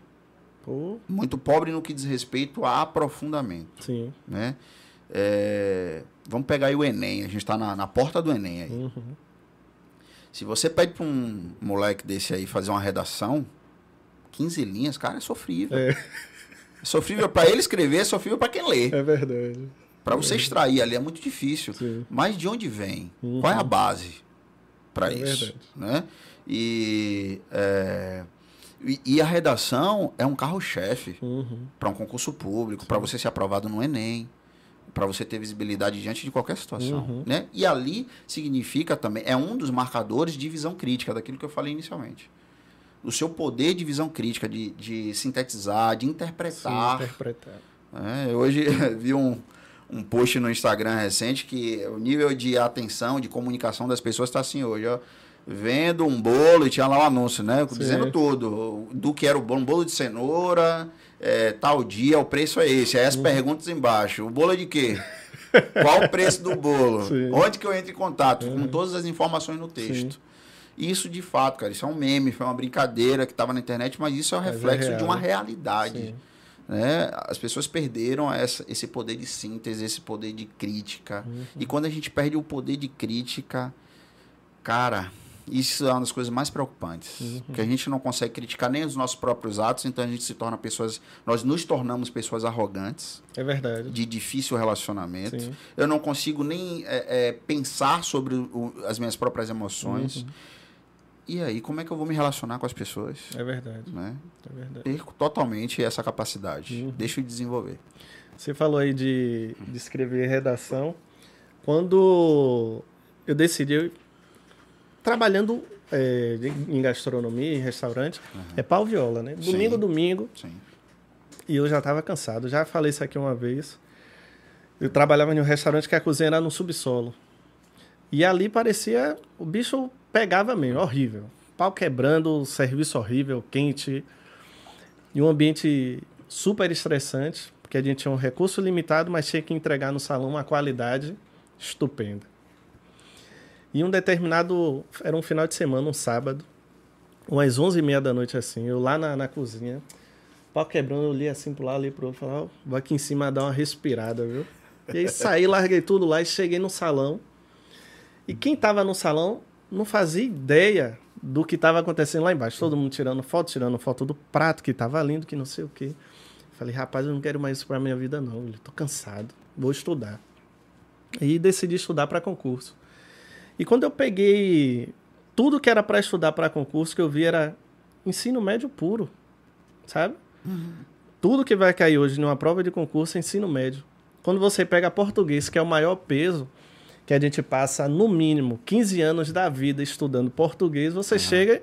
Pô. Muito pobre no que diz respeito a aprofundamento. Sim. Né? É, vamos pegar aí o Enem, a gente está na, na, porta do Enem aí. Uhum. Se você pede para um moleque desse aí fazer uma redação, 15 linhas, cara, é sofrível. É, é sofrível para ele escrever, é sofrível para quem lê. É verdade. Para você extrair ali é muito difícil. Sim. Mas de onde vem? Uhum. Qual é a base para é isso? Verdade. Né? E é, e, e a redação é um carro-chefe uhum. para um concurso público, para você ser aprovado no Enem, para você ter visibilidade diante de qualquer situação. Uhum. Né? E ali significa também, é um dos marcadores de visão crítica, daquilo que eu falei inicialmente. O seu poder de visão crítica, de, de sintetizar, de interpretar. Sim, interpretar. É, hoje (laughs) vi um, um post no Instagram recente que o nível de atenção, de comunicação das pessoas está assim hoje. Ó vendo um bolo e tinha lá o um anúncio, né? Sim. Dizendo tudo. Do que era o bolo, um bolo de cenoura, é, tal dia, o preço é esse. Aí as uhum. perguntas embaixo. O bolo é de quê? (laughs) Qual o preço do bolo? Sim. Onde que eu entro em contato? Uhum. Com todas as informações no texto. Sim. Isso, de fato, cara, isso é um meme, foi uma brincadeira que estava na internet, mas isso é um mas é reflexo é de uma realidade. Né? As pessoas perderam essa, esse poder de síntese, esse poder de crítica. Uhum. E quando a gente perde o poder de crítica, cara, isso é uma das coisas mais preocupantes. Uhum. Que a gente não consegue criticar nem os nossos próprios atos, então a gente se torna pessoas. Nós nos tornamos pessoas arrogantes. É verdade. De difícil relacionamento. Sim. Eu não consigo nem é, é, pensar sobre o, as minhas próprias emoções. Uhum. E aí, como é que eu vou me relacionar com as pessoas? É verdade. Né? É verdade. Perco totalmente essa capacidade. Uhum. Deixo de desenvolver. Você falou aí de, de escrever redação. Quando eu decidi, trabalhando é, em gastronomia, em restaurante, uhum. é pau viola, né? Domingo, Sim. domingo. Sim. E eu já estava cansado. Já falei isso aqui uma vez. Eu trabalhava em um restaurante que a cozinha era no subsolo. E ali parecia. O bicho pegava mesmo, horrível. Pau quebrando, serviço horrível, quente. E um ambiente super estressante, porque a gente tinha um recurso limitado, mas tinha que entregar no salão uma qualidade estupenda. E um determinado. Era um final de semana, um sábado, umas 11 e meia da noite assim, eu lá na, na cozinha, pau quebrando, eu li assim pro lado, ali pro outro, falei, oh, vou aqui em cima dar uma respirada, viu? E aí saí, larguei tudo lá e cheguei no salão. E quem tava no salão não fazia ideia do que estava acontecendo lá embaixo. Todo mundo tirando foto, tirando foto do prato que estava lindo, que não sei o quê. Falei, rapaz, eu não quero mais isso para minha vida não. Eu tô cansado, vou estudar. E decidi estudar para concurso. E quando eu peguei tudo que era para estudar para concurso, que eu vi era ensino médio puro, sabe? Uhum. Tudo que vai cair hoje numa prova de concurso é ensino médio. Quando você pega português, que é o maior peso, que a gente passa no mínimo 15 anos da vida estudando português, você uhum. chega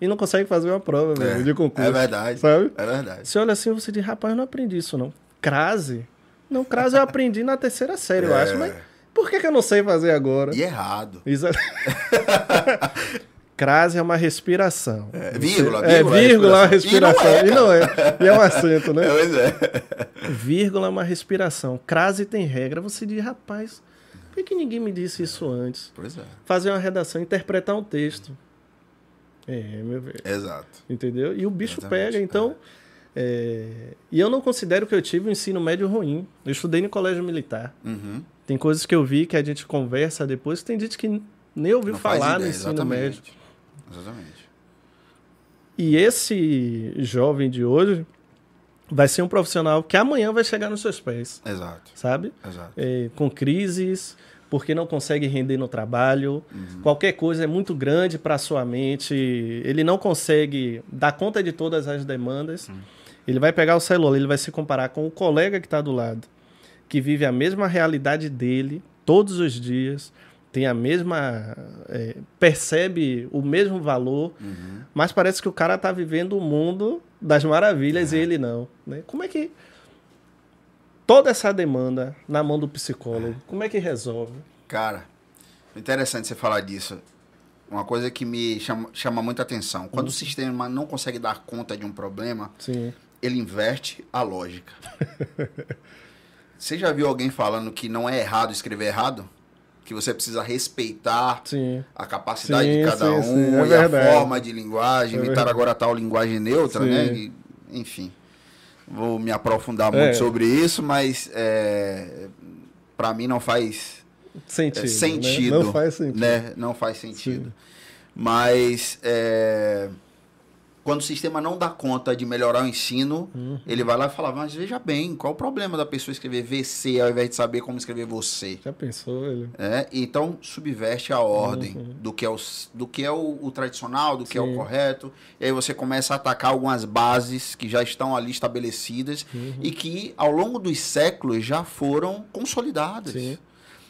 e não consegue fazer uma prova é, de concurso. É verdade. Sabe? É verdade. Você olha assim você diz, rapaz, eu não aprendi isso não. Crase? Não, crase eu aprendi na terceira série, é. eu acho, mas por que, que eu não sei fazer agora? E errado. Exato. (laughs) Crase é uma respiração. É, vírgula, é, vírgula, é, vírgula é uma respiração. E não é. E, não é. e é um acento, né? (laughs) Pois é. Vírgula é uma respiração. Crase tem regra. Você diz, rapaz, por que ninguém me disse isso antes? Pois é. Fazer uma redação, interpretar um texto. É, meu velho. Exato. Entendeu? E o bicho Exatamente. pega, então. É. É... E eu não considero que eu tive um ensino médio ruim. Eu estudei no colégio militar. Uhum. Tem coisas que eu vi que a gente conversa depois, tem gente que nem ouviu não falar no ensino Exatamente. médio. Exatamente. E esse jovem de hoje vai ser um profissional que amanhã vai chegar nos seus pés. Exato. Sabe? Exato. É, com crises, porque não consegue render no trabalho. Uhum. Qualquer coisa é muito grande para sua mente. Ele não consegue dar conta de todas as demandas. Uhum. Ele vai pegar o celular, ele vai se comparar com o colega que está do lado, que vive a mesma realidade dele todos os dias, tem a mesma. É, percebe o mesmo valor, uhum. mas parece que o cara está vivendo o mundo das maravilhas é. e ele não. Né? Como é que toda essa demanda na mão do psicólogo, é. como é que resolve? Cara, interessante você falar disso. Uma coisa que me chama, chama muita atenção. Quando uhum. o sistema não consegue dar conta de um problema, Sim. ele inverte a lógica. (laughs) você já viu alguém falando que não é errado escrever errado? Que você precisa respeitar sim. a capacidade sim, de cada sim, um é e verdade. a forma de linguagem, é evitar agora tal linguagem neutra, né? E, enfim, vou me aprofundar muito é. sobre isso, mas é, para mim não faz sentido. É, sentido né? Não faz sentido. Né? Não faz sentido. Mas é, quando o sistema não dá conta de melhorar o ensino, uhum. ele vai lá e fala, mas veja bem, qual o problema da pessoa escrever VC ao invés de saber como escrever você? Já pensou, ele? É, então subverte a ordem uhum. do que é, o, do que é o, o tradicional, do Sim. que é o correto. E aí você começa a atacar algumas bases que já estão ali estabelecidas uhum. e que ao longo dos séculos já foram consolidadas. Sim.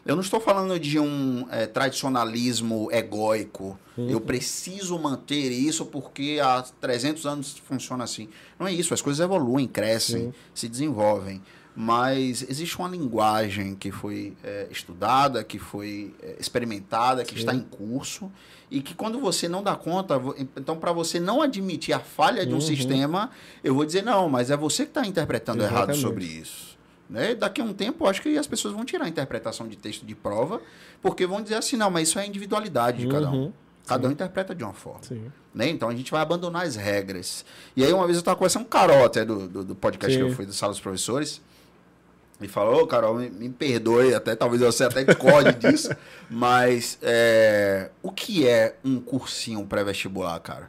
Eu não estou falando de um é, tradicionalismo egóico. Uhum. Eu preciso manter isso porque há 300 anos funciona assim. Não é isso. As coisas evoluem, crescem, Sim. se desenvolvem. mas existe uma linguagem que foi é, estudada, que foi é, experimentada, que Sim. está em curso, e que quando você não dá conta, então para você não admitir a falha de um uhum. sistema, eu vou dizer, não, mas é você que está interpretando Exatamente. errado sobre isso. Né? Daqui a um tempo, acho que as pessoas vão tirar a interpretação de texto de prova, porque vão dizer assim, não, mas isso é a individualidade de cada um. Uhum. Cada Sim. um interpreta de uma forma. Né? Então a gente vai abandonar as regras. E aí, uma vez eu estava conversando com o Carol, até do, do, do podcast Sim. que eu fui do Sala dos Professores e falou, oh, Carol, me, me, perdoe, até talvez você até discorde disso, (laughs) mas é, o que é um cursinho pré-vestibular, cara?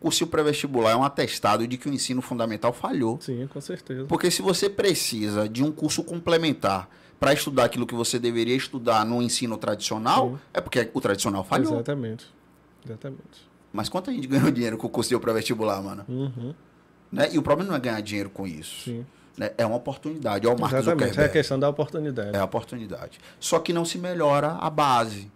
Cursinho pré-vestibular é um atestado de que o ensino fundamental falhou. Sim, com certeza. Porque se você precisa de um curso complementar para estudar aquilo que você deveria estudar no ensino tradicional, Sim. é porque o tradicional falhou. Exatamente. Exatamente. Mas quanto a gente ganhou dinheiro com o cursinho pré-vestibular, mano? Uhum. Né? E o problema não é ganhar dinheiro com isso. Sim. Né? É uma oportunidade. É o Mark Exatamente, é a questão da oportunidade. É a oportunidade. Só que não se melhora a base.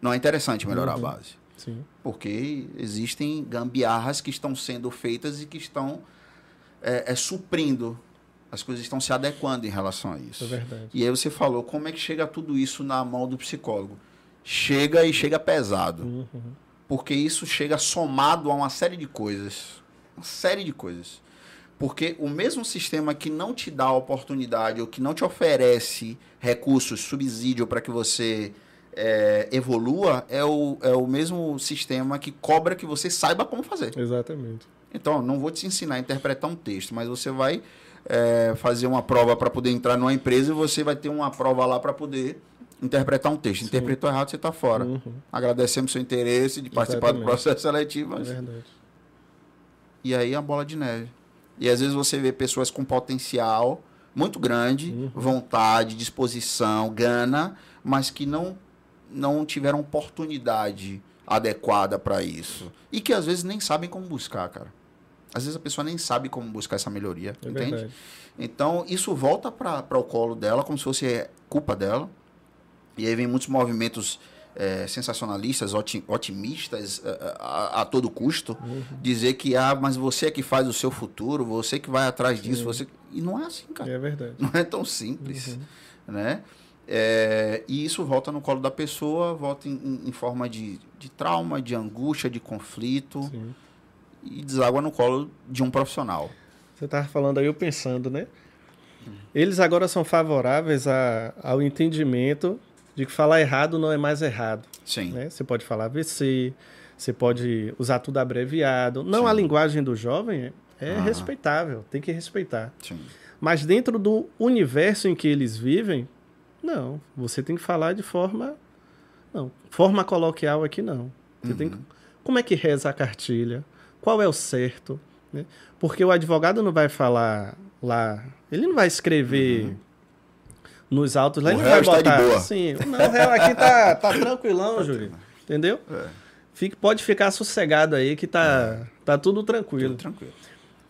Não é interessante melhorar uhum. a base. Sim. Porque existem gambiarras que estão sendo feitas e que estão é, é, suprindo. As coisas estão se adequando em relação a isso. É verdade. E aí você falou, como é que chega tudo isso na mão do psicólogo? Chega e chega pesado. Uhum. Porque isso chega somado a uma série de coisas. Uma série de coisas. Porque o mesmo sistema que não te dá oportunidade ou que não te oferece recursos, subsídio para que você é, evolua, é o, é o mesmo sistema que cobra que você saiba como fazer. Exatamente. Então, não vou te ensinar a interpretar um texto, mas você vai é, fazer uma prova para poder entrar numa empresa e você vai ter uma prova lá para poder interpretar um texto. Sim. Interpretou errado, você está fora. Uhum. Agradecemos seu interesse de participar Exatamente. do processo seletivo. Mas... É verdade. E aí a bola de neve. E às vezes você vê pessoas com potencial muito grande, uhum. vontade, disposição, gana, mas que não, não tiveram oportunidade adequada para isso. E que às vezes nem sabem como buscar, cara. Às vezes a pessoa nem sabe como buscar essa melhoria, é entende? Verdade. Então isso volta para o colo dela como se fosse culpa dela. E aí vem muitos movimentos é, sensacionalistas, otimistas a, é, é, a, a todo custo, uhum. dizer que ah, mas você é que faz o seu futuro, você que vai atrás Sim. disso, você e não é assim, cara. É verdade. Não é tão simples, uhum. né? É, e isso volta no colo da pessoa, volta em, em, forma de, de trauma, de angústia, de conflito Sim. e deságua no colo de um profissional. Você estava falando aí, eu pensando, né? Eles agora são favoráveis a, ao entendimento de que falar errado não é mais errado. Sim. Né? Você pode falar VC, você pode usar tudo abreviado. Não, Sim. a linguagem do jovem é, é respeitável, tem que respeitar. Sim. Mas dentro do universo em que eles vivem, não. Você tem que falar de forma. Não. Forma coloquial aqui não. Você uhum. tem que, como é que reza a cartilha? Qual é o certo? Né? Porque o advogado não vai falar lá. Ele não vai escrever. Uhum nos autos lá, o ele vai botar. Tá. Sim, não, o réu aqui tá, tá tranquilão, (laughs) Júlio. Entendeu? É. Fique, pode ficar sossegado aí que tá, é. tá tudo tranquilo. Tudo tranquilo.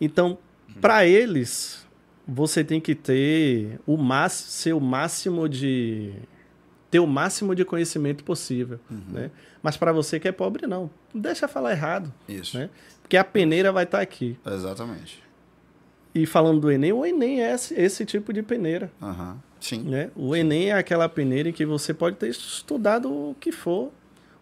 Então, para eles, você tem que ter o máximo, ser o máximo de ter o máximo de conhecimento possível, uhum. né? Mas para você que é pobre não, deixa falar errado, Isso. né? Porque a peneira vai estar tá aqui. Exatamente. E falando do Enem, o Enem é esse, esse tipo de peneira. Uhum. Sim. Né? O Enem é aquela peneira em que você pode ter estudado o que for.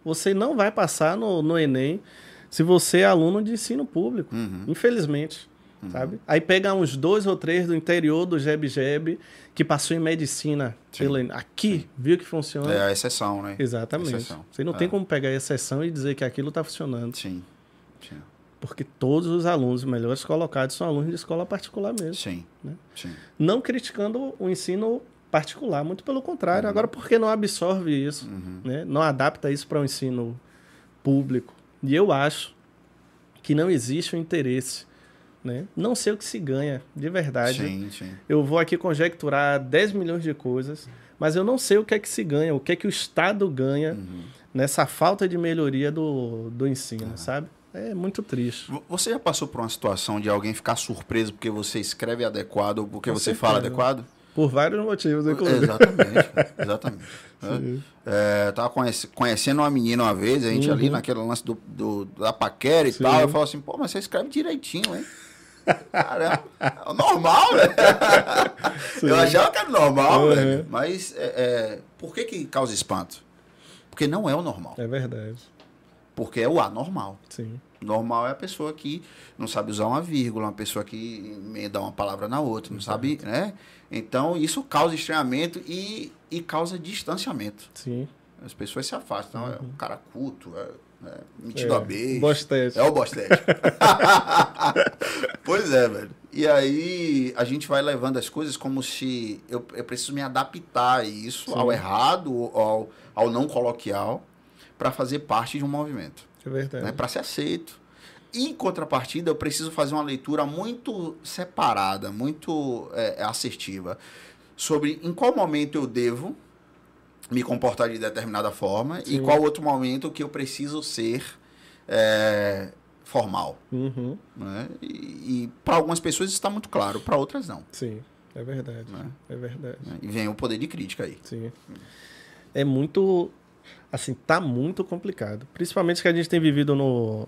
Você não vai passar no, no Enem se você é aluno de ensino público, uhum. infelizmente. Uhum. Sabe? Aí pega uns dois ou três do interior do Jeb que passou em medicina pelo aqui, viu que funciona. É a exceção, né? Exatamente. Exceção. Você não é. tem como pegar a exceção e dizer que aquilo está funcionando. Sim. Sim porque todos os alunos melhores colocados são alunos de escola particular mesmo. Sim. Né? Sim. Não criticando o ensino particular, muito pelo contrário. Uhum. Agora, por que não absorve isso? Uhum. Né? Não adapta isso para o um ensino público? E eu acho que não existe o um interesse. Né? Não sei o que se ganha, de verdade. Sim, sim. Eu vou aqui conjecturar 10 milhões de coisas, mas eu não sei o que é que se ganha, o que é que o Estado ganha uhum. nessa falta de melhoria do, do ensino, sabe? É muito triste. Você já passou por uma situação de alguém ficar surpreso porque você escreve adequado ou porque Com você certeza. fala adequado? Por vários motivos, inclusive. Exatamente, (laughs) exatamente. é, é tava conhecendo uma menina uma vez, a gente uhum. ali naquele lance do, do da paquera e Sim. tal, eu falo assim, pô, mas você escreve direitinho, hein? Caramba, é normal, né? (laughs) Eu achava que era normal, uhum. velho. Mas é, é, por que, que causa espanto? Porque não é o normal. É verdade. Porque é o anormal. Sim. Normal é a pessoa que não sabe usar uma vírgula, uma pessoa que emenda uma palavra na outra, não Exato. sabe, né? Então, isso causa estranhamento e, e causa distanciamento. Sim. As pessoas se afastam. Uhum. É um cara culto, é, é metido é, a beijo. Bostete. É o bostete. (laughs) pois é, velho. E aí a gente vai levando as coisas como se eu, eu preciso me adaptar a isso, Sim. ao errado, ao, ao não coloquial, para fazer parte de um movimento. É verdade. Né? Para ser aceito. E, em contrapartida, eu preciso fazer uma leitura muito separada, muito é, assertiva, sobre em qual momento eu devo me comportar de determinada forma Sim. e qual outro momento que eu preciso ser é, formal. Uhum. Né? E, e para algumas pessoas isso está muito claro, para outras não. Sim, é verdade. Né? É verdade. E vem o poder de crítica aí. Sim. É muito. Assim, tá muito complicado. Principalmente que a gente tem vivido no,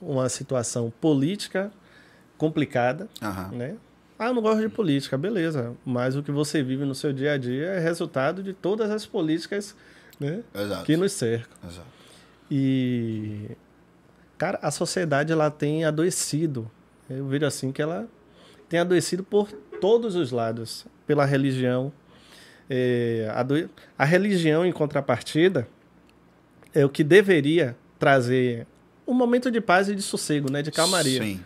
uma situação política complicada, uhum. né? Ah, eu não gosto de política, beleza. Mas o que você vive no seu dia a dia é resultado de todas as políticas né, que nos cercam. Exato. E, cara, a sociedade ela tem adoecido. Eu vejo assim que ela tem adoecido por todos os lados. Pela religião. É, a, a religião, em contrapartida, é o que deveria trazer um momento de paz e de sossego, né? De calmaria. Sim.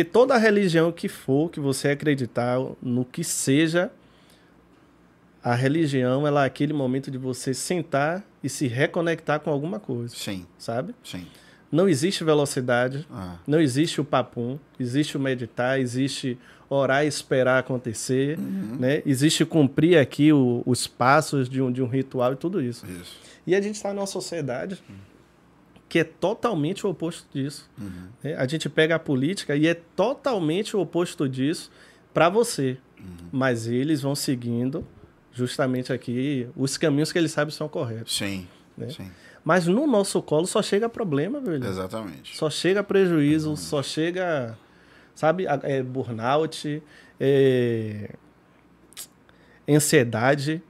Que toda religião que for, que você acreditar no que seja, a religião ela é aquele momento de você sentar e se reconectar com alguma coisa. Sim. Sabe? Sim. Não existe velocidade, ah. não existe o papum, existe o meditar, existe orar e esperar acontecer, uhum. né? Existe cumprir aqui o, os passos de um, de um ritual e tudo isso. isso. E a gente está numa sociedade uhum que é totalmente o oposto disso. Uhum. É, a gente pega a política e é totalmente o oposto disso para você. Uhum. Mas eles vão seguindo justamente aqui os caminhos que eles sabem são corretos. Sim, né? sim. Mas no nosso colo só chega problema, velho. Exatamente. Só chega prejuízo, só chega, sabe, é, burnout, é, ansiedade.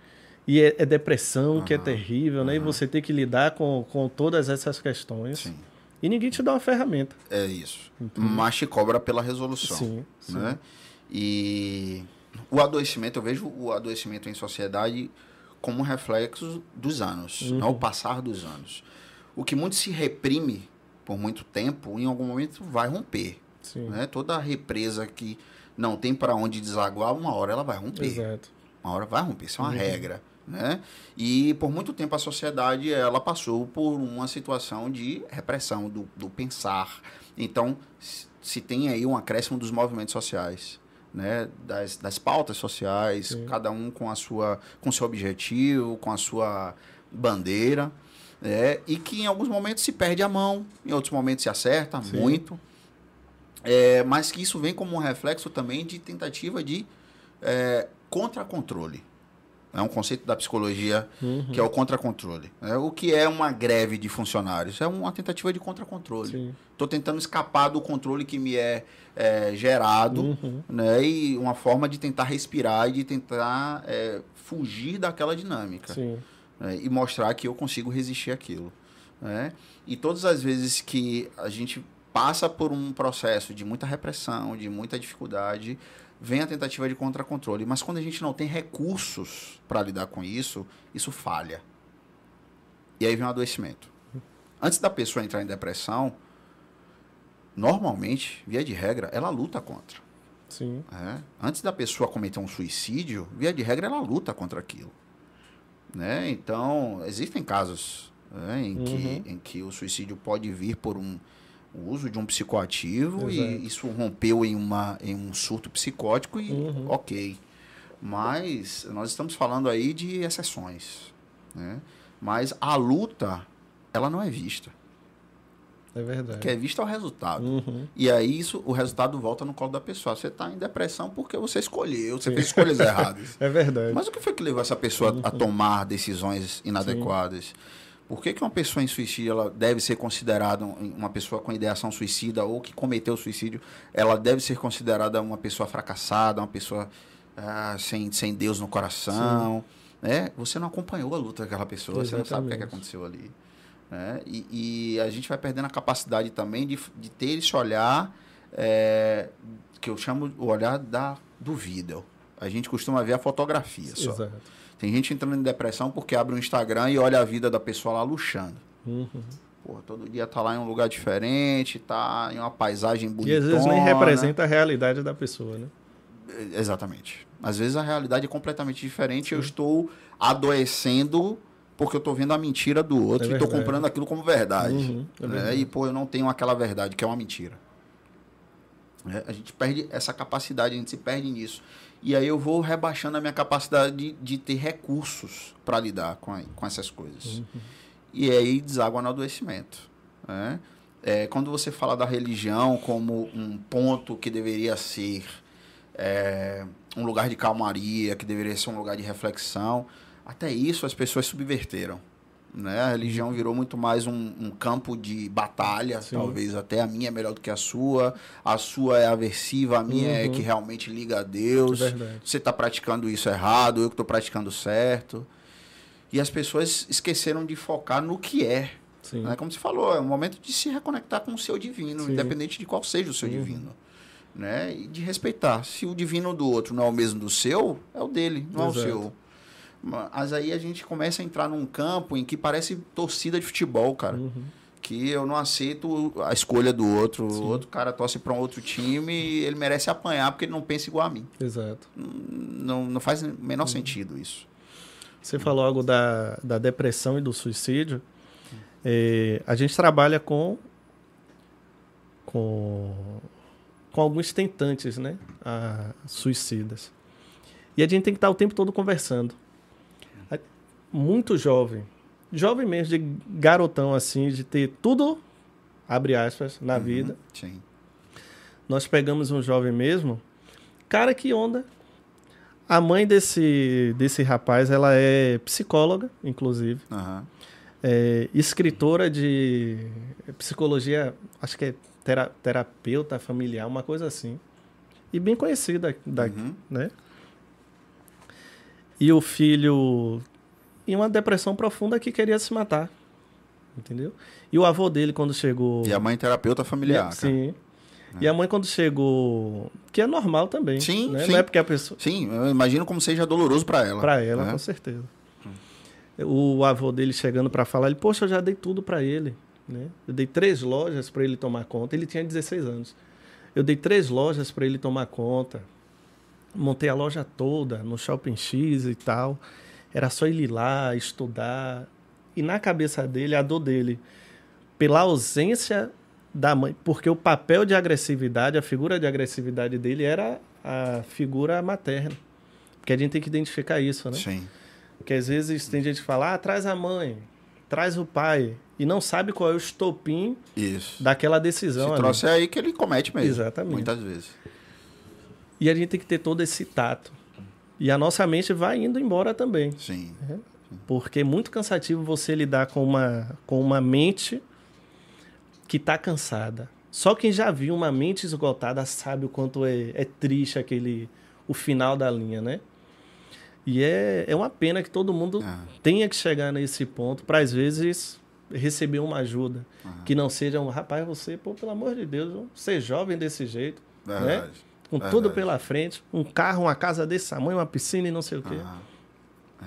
E é, é depressão, uhum, que é terrível, uhum. né? E você tem que lidar com, com todas essas questões. Sim. E ninguém te dá uma ferramenta. É isso. Mas te cobra pela resolução. Sim, sim. Né? E o adoecimento, eu vejo o adoecimento em sociedade como um reflexo dos anos, uhum. ao passar dos anos. O que muito se reprime por muito tempo, em algum momento vai romper. Sim. Né? Toda represa que não tem para onde desaguar, uma hora ela vai romper. Exato. Uma hora vai romper, isso é uma uhum. regra. Né? E por muito tempo a sociedade ela passou por uma situação de repressão do, do pensar. Então se tem aí um acréscimo dos movimentos sociais, né? das, das pautas sociais, Sim. cada um com a sua com seu objetivo, com a sua bandeira, né? e que em alguns momentos se perde a mão, em outros momentos se acerta Sim. muito, é, mas que isso vem como um reflexo também de tentativa de é, contra-controle. É um conceito da psicologia uhum. que é o contracontrole. É, o que é uma greve de funcionários? É uma tentativa de contracontrole. Estou tentando escapar do controle que me é, é gerado, uhum. né? E uma forma de tentar respirar e de tentar é, fugir daquela dinâmica. Né? E mostrar que eu consigo resistir àquilo. Né? E todas as vezes que a gente passa por um processo de muita repressão, de muita dificuldade, vem a tentativa de contra-controle. Mas quando a gente não tem recursos para lidar com isso, isso falha. E aí vem o adoecimento. Antes da pessoa entrar em depressão, normalmente, via de regra, ela luta contra. Sim. É? Antes da pessoa cometer um suicídio, via de regra, ela luta contra aquilo. Né? Então, existem casos né, em, uhum. que, em que o suicídio pode vir por um, o uso de um psicoativo Exato. e isso rompeu em, uma, em um surto psicótico e uhum. ok. Mas nós estamos falando aí de exceções. Né? Mas a luta, ela não é vista. É verdade. O que é visto é o resultado. Uhum. E aí isso, o resultado volta no colo da pessoa. Você está em depressão porque você escolheu, você Sim. fez escolhas (laughs) erradas. É verdade. Mas o que foi que levou essa pessoa uhum. a tomar decisões inadequadas? Sim Por que, que uma pessoa em suicídio ela deve ser considerada uma pessoa com ideação suicida ou que cometeu suicídio, ela deve ser considerada uma pessoa fracassada, uma pessoa ah, sem, sem Deus no coração? Né? Você não acompanhou a luta daquela pessoa, Exatamente. você não sabe o que, é que aconteceu ali. Né? E, e, a gente vai perdendo a capacidade também de, de ter esse olhar é, que eu chamo o olhar da, do vídeo. A gente costuma ver a fotografia só. Exato. Tem gente entrando em depressão porque abre o um Instagram e olha a vida da pessoa lá luxando. Uhum. Porra, todo dia tá lá em um lugar diferente, tá em uma paisagem bonita. E às vezes nem representa a realidade da pessoa, né? Exatamente. Às vezes a realidade é completamente diferente. Sim. Eu estou adoecendo porque eu estou vendo a mentira do outro é e estou comprando aquilo como verdade. Uhum, é né? E, pô, eu não tenho aquela verdade, que é uma mentira. É, a gente perde essa capacidade, a gente se perde nisso. E aí eu vou rebaixando a minha capacidade de, de ter recursos para lidar com, a, com essas coisas. Uhum. E aí deságua no adoecimento. Né? É, quando você fala da religião como um ponto que deveria ser é, um lugar de calmaria, que deveria ser um lugar de reflexão, até isso as pessoas subverteram. Né? A religião virou muito mais um, um campo de batalha, Sim. talvez até a minha é melhor do que a sua, a sua é aversiva, a minha é uhum. é que realmente liga a Deus. É Você está praticando isso errado, eu que estou praticando certo. E as pessoas esqueceram de focar no que é. Né? Como você falou, é um momento de se reconectar com o seu divino, Sim. independente de qual seja o seu uhum. divino. Né? E de respeitar. Se o divino do outro não é o mesmo do seu, é o dele, não Exato. é o seu. Mas aí a gente começa a entrar num campo em que parece torcida de futebol, cara. Uhum. Que eu não aceito a escolha do outro. Sim. O outro cara torce para um outro time e ele merece apanhar porque ele não pensa igual a mim. Exato. Não, não faz o menor uhum. sentido isso. Você falou algo da, da depressão e do suicídio. É, a gente trabalha com, com, com alguns tentantes, né? A, suicidas. E a gente tem que estar o tempo todo conversando muito jovem. Jovem mesmo, de garotão, assim, de ter tudo, abre aspas, na uhum, vida. Sim. Nós pegamos um jovem mesmo, cara que onda. A mãe desse, desse rapaz, ela é psicóloga, inclusive. Uhum. É, escritora de psicologia, acho que é tera, terapeuta familiar, uma coisa assim. E bem conhecida, daqui, uhum. né? E o filho em uma depressão profunda que queria se matar. Entendeu? E o avô dele, quando chegou. E a mãe terapeuta familiar. sim. É. E a mãe, quando chegou. Que é normal também. Sim, né? sim. Não é porque a pessoa. Sim, eu imagino como seja doloroso para ela. Para ela, né? com certeza. O avô dele chegando para falar, ele, poxa, eu já dei tudo para ele. Né? Eu dei três lojas para ele tomar conta. Ele tinha 16 anos. Eu dei três lojas para ele tomar conta. Montei a loja toda no Shopping X e tal. Era só ele ir lá, estudar. E na cabeça dele, a dor dele, pela ausência da mãe, porque o papel de agressividade, a figura de agressividade dele era a figura materna. Porque a gente tem que identificar isso, né? Sim. Porque às vezes tem gente que fala, ah, traz a mãe, traz o pai, e não sabe qual é o estopim isso. daquela decisão. Se trouxe é aí que ele comete mesmo. Exatamente. Muitas vezes. E a gente tem que ter todo esse tato. E a nossa mente vai indo embora também. Sim. É? Porque é muito cansativo você lidar com uma, com uma mente que está cansada. Só quem já viu uma mente esgotada sabe o quanto é, é triste aquele o final da linha, né? E é, é uma pena que todo mundo é. tenha que chegar nesse ponto para, às vezes, receber uma ajuda. Que não seja um, rapaz, você, pô, pelo amor de Deus, ser jovem desse jeito. Né? Verdade. Né? Com Verdade. tudo pela frente, um carro, uma casa desse tamanho, uma piscina e não sei o quê. É.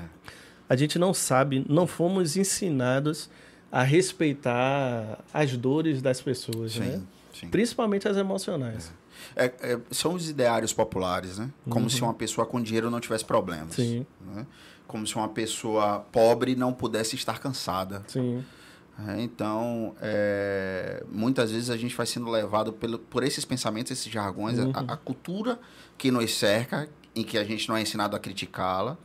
A gente não sabe, não fomos ensinados a respeitar as dores das pessoas, sim, né? Sim. Principalmente as emocionais. É. É, é são os ideários populares, né? Como uhum. se uma pessoa com dinheiro não tivesse problemas. Sim. Né? Como se uma pessoa pobre não pudesse estar cansada. Sim. É, então, é, muitas vezes a gente vai sendo levado pelo, por esses pensamentos, esses jargões, uhum. a, a, cultura que nos cerca, em que a gente não é ensinado a criticá-la,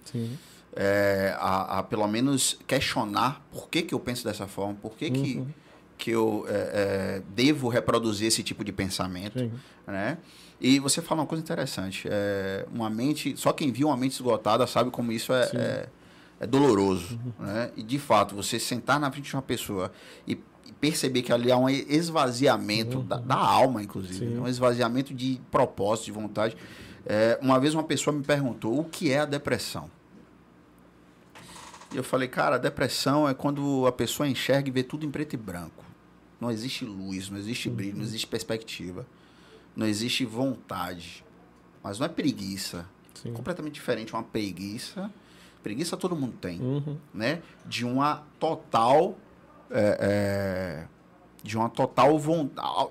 é, a, a, pelo menos questionar por que, que eu penso dessa forma, por que, uhum. que, que eu é, é, devo reproduzir esse tipo de pensamento. Né? E você fala uma coisa interessante, é, uma mente, só quem viu uma mente esgotada sabe como isso é, é doloroso. Uhum. Né? E de fato, você sentar na frente de uma pessoa e perceber que ali há um esvaziamento uhum. da, da, alma, inclusive, né? um esvaziamento de propósito, de vontade. É, uma vez uma pessoa me perguntou o que é a depressão. E eu falei, cara, a depressão é quando a pessoa enxerga e vê tudo em preto e branco. Não existe luz, não existe brilho, não uhum. existe perspectiva, não existe vontade. Mas não é preguiça. Sim. Completamente diferente. Uma preguiça. Preguiça todo mundo tem. Uhum. Né? De uma total. É, é, de uma total,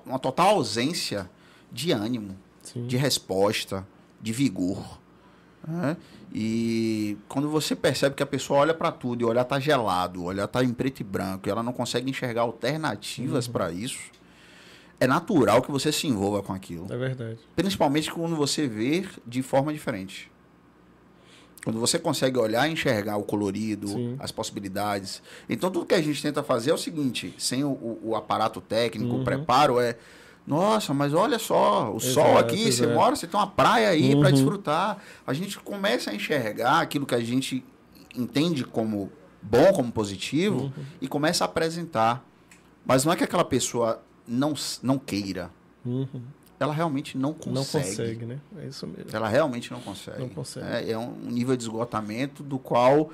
uma total ausência de ânimo, Sim. de resposta, de vigor. Né? E quando você percebe que a pessoa olha para tudo e o olhar tá gelado, o olhar tá em preto e branco, e ela não consegue enxergar alternativas uhum. para isso, é natural que você se envolva com aquilo. É verdade. Principalmente quando você vê de forma diferente. Quando você consegue olhar e enxergar o colorido, Sim. as possibilidades. Então, tudo que a gente tenta fazer é o seguinte: sem o, o, o aparato técnico, uhum. o preparo, é nossa, mas olha só, o exato, sol aqui, exato. você mora, você tem uma praia aí uhum. para desfrutar. A gente começa a enxergar aquilo que a gente entende como bom, como positivo, uhum. e começa a apresentar. Mas não é que aquela pessoa não, não queira. Uhum. Ela realmente não consegue. Não consegue, né? É isso mesmo. Ela realmente não consegue. Não consegue. É, é um nível de esgotamento do qual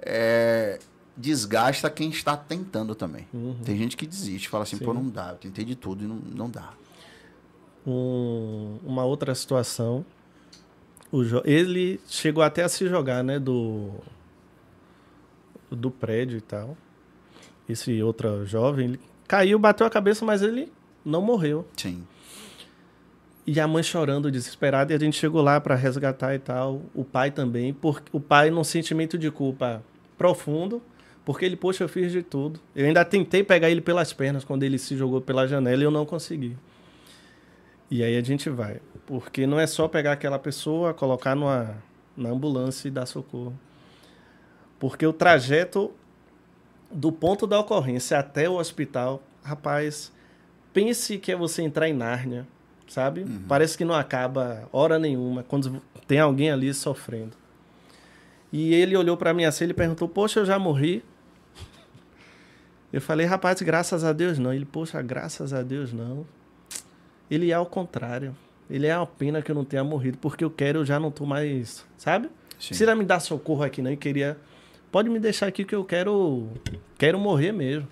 é, desgasta quem está tentando também. Uhum. Tem gente que desiste, fala assim, Sim. pô, não dá, eu tentei de tudo e não, não dá. Um, uma outra situação, ele chegou até a se jogar, né, do, do prédio e tal. Esse outro jovem, ele caiu, bateu a cabeça, mas ele não morreu. Sim. E a mãe chorando, desesperada, e a gente chegou lá para resgatar e tal. O pai também, porque o pai num sentimento de culpa profundo, porque ele, poxa, eu fiz de tudo. Eu ainda tentei pegar ele pelas pernas quando ele se jogou pela janela e eu não consegui. E aí a gente vai. Porque não é só pegar aquela pessoa, colocar numa, na ambulância e dar socorro. Porque o trajeto do ponto da ocorrência até o hospital, rapaz, pense que é você entrar em Nárnia, sabe? Uhum. Parece que não acaba hora nenhuma quando tem alguém ali sofrendo. E ele olhou para mim assim e perguntou: Poxa, eu já morri? Eu falei, rapaz, graças a Deus não. Ele, poxa, graças a Deus não. Ele é ao contrário. Ele é uma pena que eu não tenha morrido, porque eu quero, eu já não tô mais, sabe? Sim. Precisa me dar socorro aqui, não. Eu queria. Pode me deixar aqui que eu quero. Quero morrer mesmo.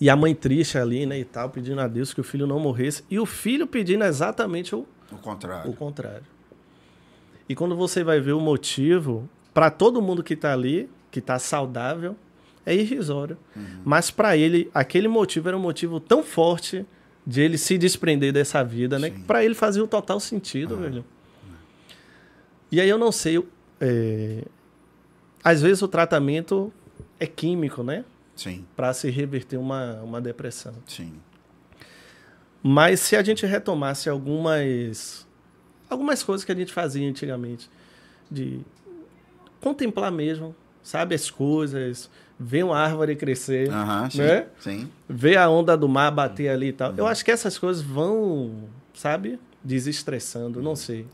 E a mãe triste ali, né, e tal, pedindo a Deus que o filho não morresse. E o filho pedindo exatamente o, o contrário. O contrário. E quando você vai ver o motivo, para todo mundo que tá ali, que tá saudável, é irrisório. Uhum. Mas para ele, aquele motivo era um motivo tão forte de ele se desprender dessa vida, né? Para ele fazia o total sentido, uhum. velho. E aí eu não sei, é... às vezes o tratamento é químico, né? Para se reverter uma, uma depressão. Sim. Mas se a gente retomasse algumas algumas coisas que a gente fazia antigamente, de contemplar mesmo, sabe as coisas, ver uma árvore crescer, uhum, sim, né? Sim. Ver a onda do mar bater ali e tal. Uhum. Eu acho que essas coisas vão, sabe, desestressando, não sei.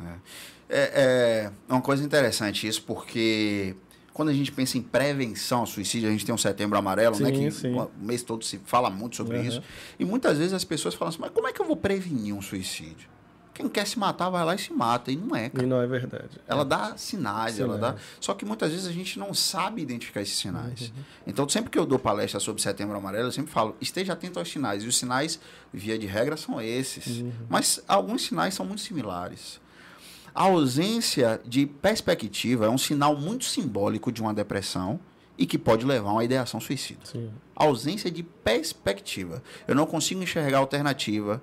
É. é, é uma coisa interessante isso, porque quando a gente pensa em prevenção ao suicídio, a gente tem um setembro amarelo, né, sim, né? Que sim. o mês todo se fala muito sobre uhum. isso. E muitas vezes as pessoas falam assim, mas como é que eu vou prevenir um suicídio? Quem quer se matar vai lá e se mata. E não é, cara. E não é verdade. Ela é. dá sinais, sinais, ela dá. Só que muitas vezes a gente não sabe identificar esses sinais. Uhum. Então, sempre que eu dou palestra sobre setembro amarelo, eu sempre falo, esteja atento aos sinais. E os sinais, via de regra, são esses. Uhum. Mas alguns sinais são muito similares. A ausência de perspectiva é um sinal muito simbólico de uma depressão e que pode levar a uma ideação suicida. Sim. A ausência de perspectiva. Eu não consigo enxergar alternativa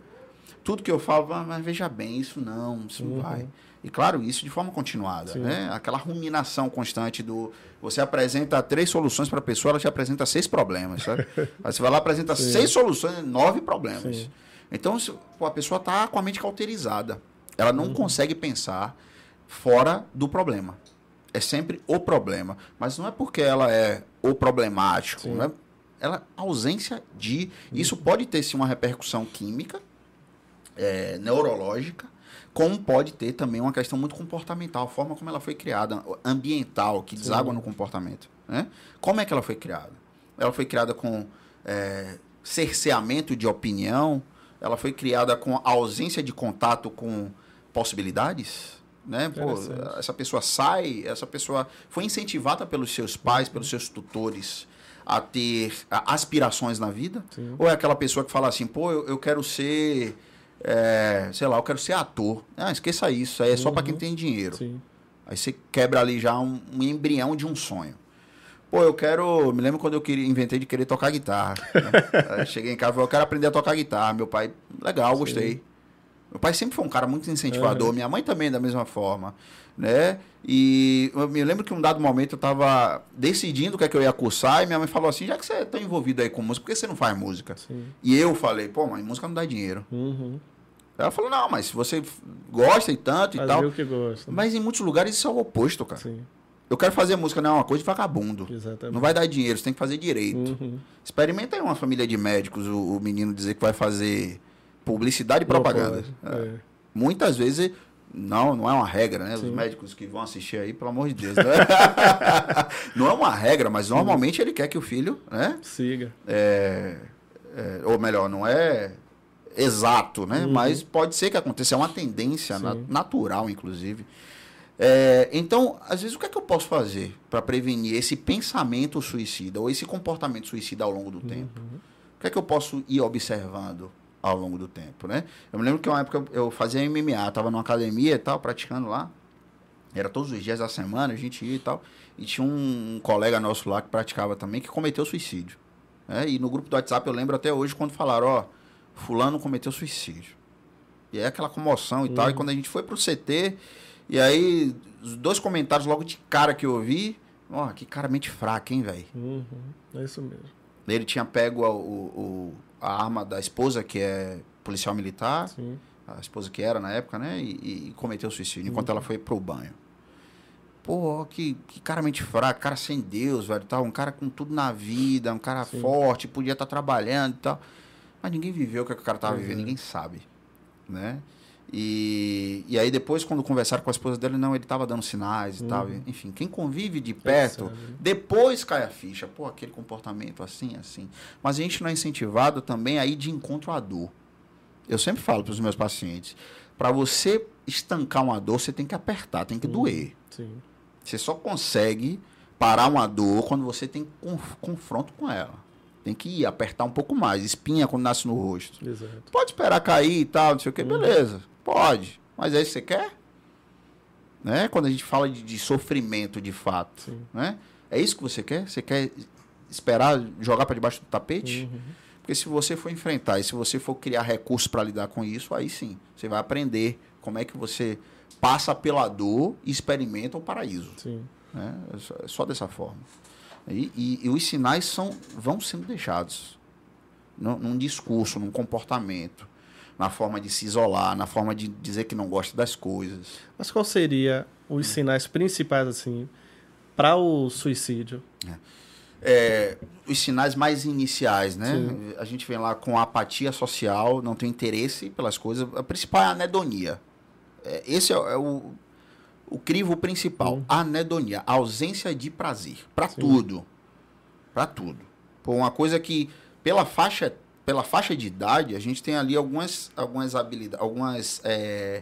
tudo que eu falo, ah, mas veja bem, isso não, isso uhum. não vai. E claro, isso de forma continuada, Sim. né? Aquela ruminação constante do você apresenta três soluções para a pessoa, ela te apresenta seis problemas, sabe? (laughs) Aí você vai lá apresenta Sim. seis soluções, nove problemas. Então a pessoa está com a mente cauterizada. Ela não uhum. consegue pensar fora do problema. É sempre o problema, mas não é porque ela é o problemático, né? Ela ausência de, isso uhum. pode ter sim uma repercussão química, é, neurológica, Como pode ter também uma questão muito comportamental, a forma como ela foi criada, ambiental, que deságua no comportamento. Né? Como é que ela foi criada? Ela foi criada com é, cerceamento de opinião, ela foi criada com ausência de contato com possibilidades. Né? Pô, essa pessoa sai, essa pessoa foi incentivada pelos seus pais, pelos seus tutores a ter aspirações na vida? Sim. Ou é aquela pessoa que fala assim, pô, eu, eu quero ser, é, sei lá, eu quero ser ator. Ah, esqueça isso, aí é só para quem uhum. tem dinheiro. Sim. Aí você quebra ali já um, um, embrião de um sonho. Pô, eu quero. Me lembro quando eu queria, inventei de querer tocar guitarra. Né? (laughs) cheguei em casa e falei, eu quero aprender a tocar guitarra. Meu pai, legal, Sim. gostei. Meu pai sempre foi um cara muito incentivador, uhum. minha mãe também da mesma forma, né? E eu me lembro que um dado momento eu estava decidindo o que é que eu ia cursar e minha mãe falou assim, já que você é tão envolvido aí com música, por que você não faz música? Sim. E eu falei, pô, mãe, música não dá dinheiro. Uhum. Ela falou, não, mas se você gosta e tanto Faz e tal. que gosta. Mas em muitos lugares isso é o oposto, cara. Sim. Eu quero fazer música, não é uma coisa de vagabundo. Exatamente. Não vai dar dinheiro, você tem que fazer direito. Uhum. Experimenta aí uma família de médicos, o, o menino dizer que vai fazer publicidade e propaganda. É. É. Muitas vezes, não, não é uma regra, né? Sim. Os médicos que vão assistir aí, pelo amor de Deus. Né? (laughs) não é uma regra, mas normalmente ele quer que o filho, né? Siga. É, é, ou melhor, não é exato, né? Uhum. Mas pode ser que aconteça, é uma tendência na, natural, inclusive. É, então, às vezes, o que é que eu posso fazer para prevenir esse pensamento suicida ou esse comportamento suicida ao longo do uhum. tempo? O que é que eu posso ir observando? Ao longo do tempo, né? Eu me lembro que uma época eu fazia MMA, tava numa academia e tal, praticando lá. Era todos os dias da semana, a gente ia e tal. E tinha um colega nosso lá que praticava também, que cometeu suicídio. Né? E no grupo do WhatsApp eu lembro até hoje quando falaram, ó, fulano cometeu suicídio. E é aquela comoção e uhum. tal. E quando a gente foi pro CT, e aí os dois comentários logo de cara que eu ouvi, ó, que cara mente fraca, hein, velho? Uhum. É isso mesmo. Ele tinha pego o, o a arma da esposa, que é policial militar, Sim. a esposa que era na época, né? E, e cometeu suicídio uhum. enquanto ela foi pro banho. Pô, que, que cara mente fraco, cara sem Deus, velho, tal, um cara com tudo na vida, um cara Sim. forte, podia estar tá trabalhando e tal. Mas ninguém viveu o que o cara tava uhum. vivendo, ninguém sabe, né? E, e aí depois, quando conversaram com a esposa dele, não, ele estava dando sinais e uhum. tal. Enfim, quem convive de perto, depois cai a ficha. Pô, aquele comportamento assim, assim. Mas a gente não é incentivado também a ir de encontro à dor. Eu sempre falo para os meus pacientes, para você estancar uma dor, você tem que apertar, tem que uhum. doer. Sim. Você só consegue parar uma dor quando você tem conf confronto com ela. Tem que ir, apertar um pouco mais. Espinha quando nasce no rosto. Exato. Pode esperar cair e tal, não sei o que, uhum. beleza. Pode. Mas é isso que você quer? Né? Quando a gente fala de, de sofrimento de fato. Né? É isso que você quer? Você quer esperar jogar para debaixo do tapete? Uhum. Porque se você for enfrentar e se você for criar recursos para lidar com isso, aí sim, você vai aprender como é que você passa pela dor e experimenta o paraíso. Sim. Né? É, só, é só dessa forma. E, e, e, os sinais são, vão sendo deixados num, num discurso, num comportamento na forma de se isolar, na forma de dizer que não gosta das coisas. Mas qual seria os sinais principais assim para o suicídio? É. É, os sinais mais iniciais, né? Sim. A gente vem lá com apatia social, não tem interesse pelas coisas. A principal é a anedonia. É, esse é, é, o, o crivo principal. Hum. A anedonia, a ausência de prazer. Para tudo. Para tudo. Por uma coisa que, pela faixa pela faixa de idade, a gente tem ali algumas, algumas habilidades, algumas é,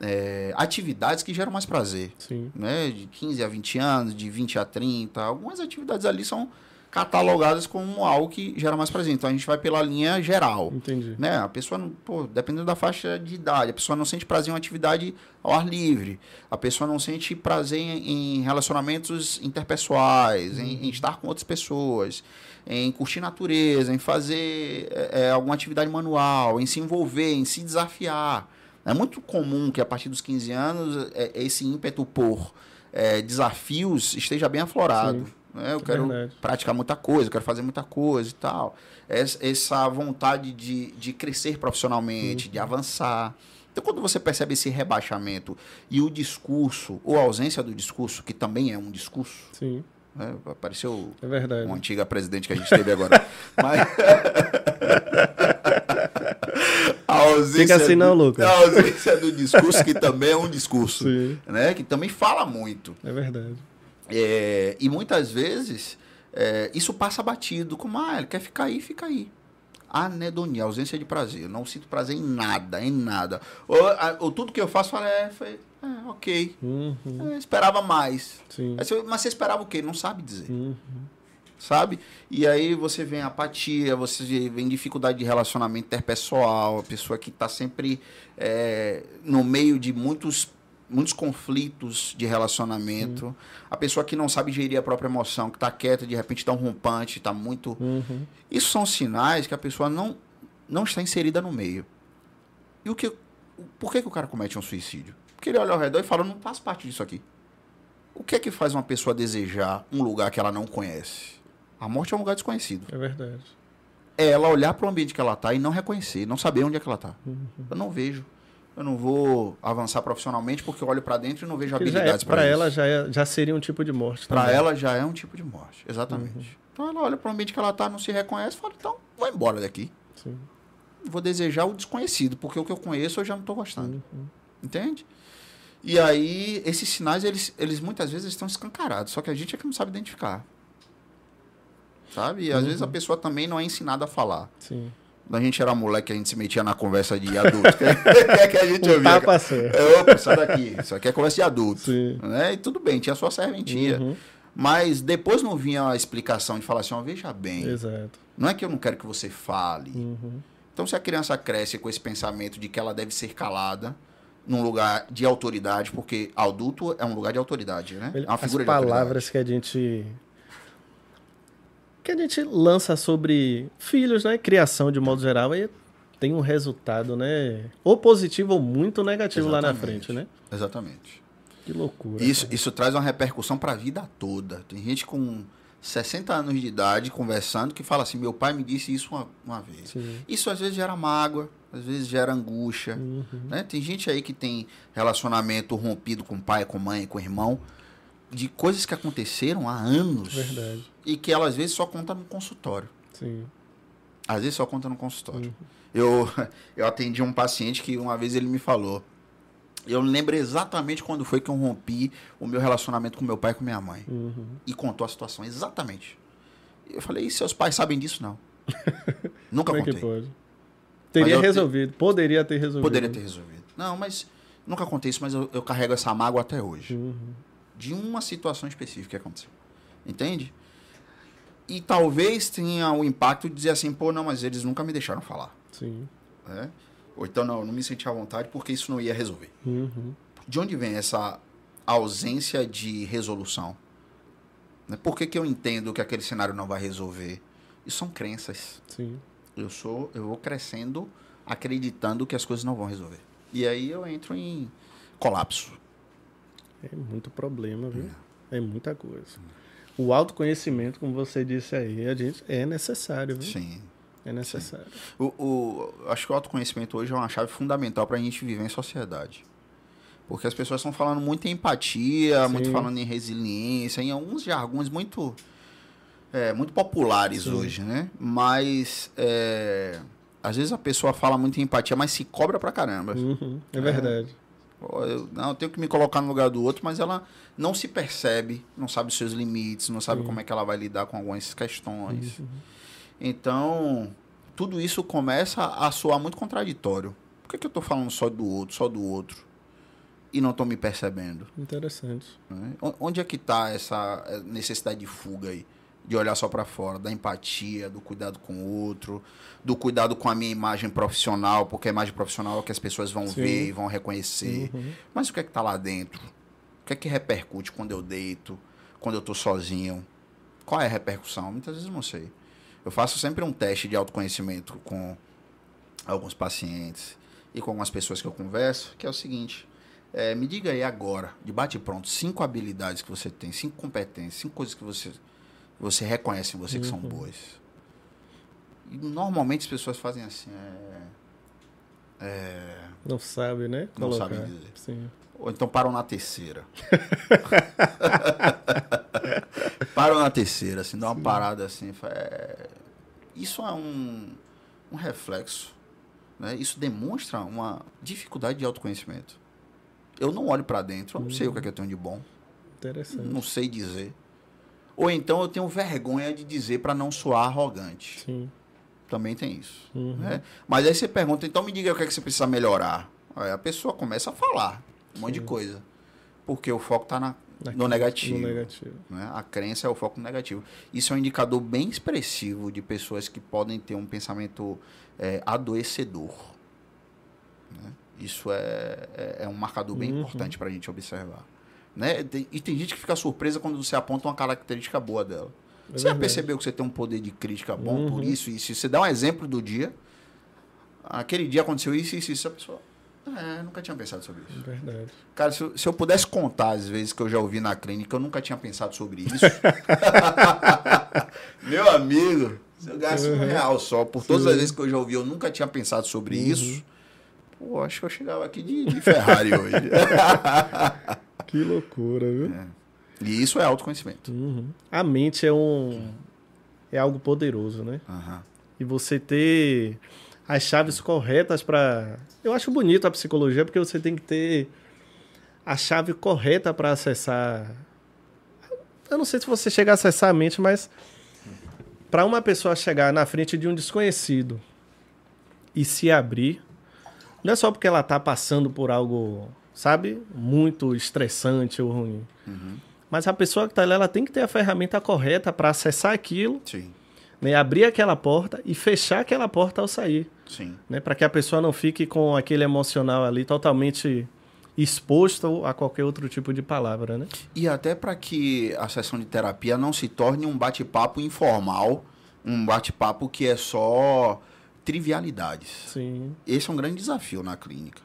é, atividades que geram mais prazer. Sim. Né? De 15 a 20 anos, de 20 a 30, algumas atividades ali são catalogadas como algo que gera mais prazer. Então a gente vai pela linha geral. Entendi. Né? A pessoa, não, pô, dependendo da faixa de idade, a pessoa não sente prazer em uma atividade ao ar livre. A pessoa não sente prazer em, relacionamentos interpessoais, uhum. em, em, estar com outras pessoas em curtir natureza, em fazer é, é, alguma atividade manual, em se envolver, em se desafiar. É muito comum que a partir dos 15 anos é, esse ímpeto por é, desafios esteja bem aflorado. Né? Eu quero verdade. praticar muita coisa, quero fazer muita coisa e tal. Essa vontade de, de crescer profissionalmente, de avançar. Então, quando você percebe esse rebaixamento e o discurso, ou a ausência do discurso, que também é um discurso, Sim. Né? Apareceu é verdade. uma antiga presidente que a gente teve agora. (laughs) Mas... (laughs) a Fica assim não, Lucas. A ausência do discurso, que também é um discurso, Sim. né? Que também fala muito. É verdade. É, e muitas vezes é, isso passa batido, como, ah, ele quer ficar aí, fica aí. Anedonia, ausência de prazer. não sinto prazer em nada, em nada. Ou, ou tudo que eu faço, é, foi, é, ok. Uhum. É, esperava mais. Mas você esperava o quê? Não sabe dizer. Uhum sabe? E aí você vem apatia, você vem dificuldade de relacionamento interpessoal, a pessoa que está sempre é, no meio de muitos muitos conflitos de relacionamento, uhum. a pessoa que não sabe gerir a própria emoção, que está quieta, de repente está um rompante, está muito... Uhum. Isso são sinais que a pessoa não, não está inserida no meio. E o que, por que, que o cara comete um suicídio? Porque ele olha ao redor e fala, não faz parte disso aqui. O que é que faz uma pessoa desejar um lugar que ela não conhece? A morte é um lugar desconhecido. É verdade. É ela olhar para o ambiente que ela está e não reconhecer, não saber onde é que ela está. Uhum. Eu não vejo. Eu não vou avançar profissionalmente porque eu olho para dentro e não vejo porque habilidades é, para ela já, é, já seria um tipo de morte. Para ela já é um tipo de morte, exatamente. Uhum. Então ela olha para o ambiente que ela está, não se reconhece, fala então vou embora daqui. Sim. Vou desejar o desconhecido porque o que eu conheço eu já não estou gostando. Uhum. Entende? E aí esses sinais eles, eles muitas vezes estão escancarados, só que a gente é que não sabe identificar sabe? E às uhum. vezes a pessoa também não é ensinada a falar. Sim. Quando a gente era moleque, a gente se metia na conversa de adulto. (laughs) é que a gente ouvia. Tapa é, opa, sai daqui. Isso aqui é conversa de adulto. Sim. Né? E tudo bem, tinha sua serventia. Uhum. Mas depois não vinha a explicação de falar assim, ó, veja bem. Exato. Não é que eu não quero que você fale. Uhum. Então, se a criança cresce com esse pensamento de que ela deve ser calada, num lugar de autoridade, porque adulto é um lugar de autoridade, né? É uma figura As palavras que a gente que a gente lança sobre filhos, né? Criação de modo geral, aí tem um resultado, né? Ou positivo ou muito negativo Exatamente. lá na frente, né? Exatamente. Que loucura. Isso, isso traz uma repercussão para a vida toda. Tem gente com 60 anos de idade conversando que fala assim: meu pai me disse isso uma, uma vez. Sim. Isso às vezes gera mágoa, às vezes gera angústia. Uhum. Né? Tem gente aí que tem relacionamento rompido com pai, com mãe, com irmão de coisas que aconteceram há anos. Verdade. E que ela às vezes só conta no consultório. Sim. Às vezes só conta no consultório. Uhum. Eu, (laughs) eu atendi um paciente que uma vez ele me falou. Eu lembro exatamente quando foi que eu rompi o meu relacionamento com meu pai e com minha mãe. Uhum. E contou a situação, exatamente. Eu falei, e seus pais sabem disso? Não. (laughs) Nunca Como contei. É que pode? Teria resolvido, te... poderia ter resolvido. Poderia ter resolvido. Não, mas nunca contei isso, mas eu, eu carrego essa mágoa até hoje. Uhum de uma situação específica que aconteceu. Entende? E talvez tenha o impacto de dizer assim, pô, não, mas eles nunca me deixaram falar. Sim. É? Ou então, não, eu não me senti à vontade porque isso não ia resolver. Uhum. De onde vem essa ausência de resolução? Né? Por que, que eu entendo que aquele cenário não vai resolver? Isso são crenças. Sim. Eu sou, eu vou crescendo acreditando que as coisas não vão resolver. E aí eu entro em colapso. É muito problema, viu? É, é muita coisa. O autoconhecimento, como você disse aí, a gente é necessário, viu? Sim. É necessário. O, o, acho que o autoconhecimento hoje é uma chave fundamental para a gente viver em sociedade. Porque as pessoas estão falando muito em empatia, Sim. muito falando em resiliência, em alguns jargões muito, é, muito populares Sim. hoje, né? Mas é, às vezes a pessoa fala muito em empatia, mas se cobra pra caramba. Uhum, é, é verdade. Eu, não, eu tenho que me colocar no lugar do outro, mas ela não se percebe, não sabe os seus limites, não sabe como é que ela vai lidar com algumas questões. Uhum. Então, tudo isso começa a soar muito contraditório. Por que, que eu estou falando só do outro, só do outro? E não estou me percebendo? Interessante. Né? Onde é que está essa eh, necessidade de fuga aí? De olhar só para fora, da empatia, do cuidado com o outro, do cuidado com a minha imagem profissional, porque a imagem profissional é o que as pessoas vão Sim. ver e vão reconhecer. Uhum. Mas o que é que tá lá dentro? O que é que repercute quando eu deito, quando eu tô sozinho? Qual é a repercussão? Muitas vezes eu não sei. Eu faço sempre um teste de autoconhecimento com alguns pacientes e com algumas pessoas que eu converso, que é o seguinte: é, me diga aí agora, de bate pronto, cinco habilidades que você tem, cinco competências, cinco coisas que você você reconhece em você que são uhum. boas. E normalmente as pessoas fazem assim. É, é, não sabe, né? Não sabem dizer. Sim. Ou então param na terceira. (laughs) param na terceira, assim, dá uma Sim. parada assim. É, isso é um, um reflexo né, isso demonstra uma dificuldade de autoconhecimento. Eu não olho para dentro, eu não sei o que, é que eu tenho de bom. Interessante. Não sei dizer. Ou então eu tenho vergonha de dizer para não soar arrogante. Sim. Também tem isso. Uhum. Né? Mas aí você pergunta, então me diga o que, é que você precisa melhorar. Aí a pessoa começa a falar um monte de coisa. Porque o foco está no negativo. No negativo. né? A crença é o foco negativo. Isso é um indicador bem expressivo de pessoas que podem ter um pensamento é, adoecedor. né? Isso é, é, é um marcador bem Uhum. importante para a gente observar. Né? E tem gente que fica surpresa quando você aponta uma característica boa dela. É você já percebeu que você tem um poder de crítica bom por Uhum. isso? E se você dá um exemplo do dia, aquele dia aconteceu isso, isso, isso, a pessoa. É, nunca tinha pensado sobre isso. Verdade. Cara, se eu, se eu pudesse contar as vezes que eu já ouvi na clínica, eu nunca tinha pensado sobre isso. (laughs) (laughs) Meu amigo, se eu gasto um real só por todas Sim. as vezes que eu já ouvi, eu nunca tinha pensado sobre isso. Pô, acho que eu chegava aqui de, de (laughs) Ferrari hoje. (laughs) Que loucura, viu? e isso é autoconhecimento. Uhum. A mente é um. É algo poderoso, né? Aham. E você ter as chaves corretas para. Eu acho bonito a psicologia porque você tem que ter a chave correta para acessar. Eu não sei se você chega a acessar a mente, mas para uma pessoa chegar na frente de um desconhecido e se abrir, não é só porque ela tá passando por algo, sabe, muito estressante ou ruim. Uhum. Mas a pessoa que tá ali, ela tem que ter a ferramenta correta para acessar aquilo Sim, né, abrir aquela porta e fechar aquela porta ao sair, sim. né, para que a pessoa não fique com aquele emocional ali totalmente exposto a qualquer outro tipo de palavra, né? E até para que a sessão de terapia não se torne um bate-papo informal, um bate-papo que é só trivialidades. Sim, Esse é um grande desafio na clínica.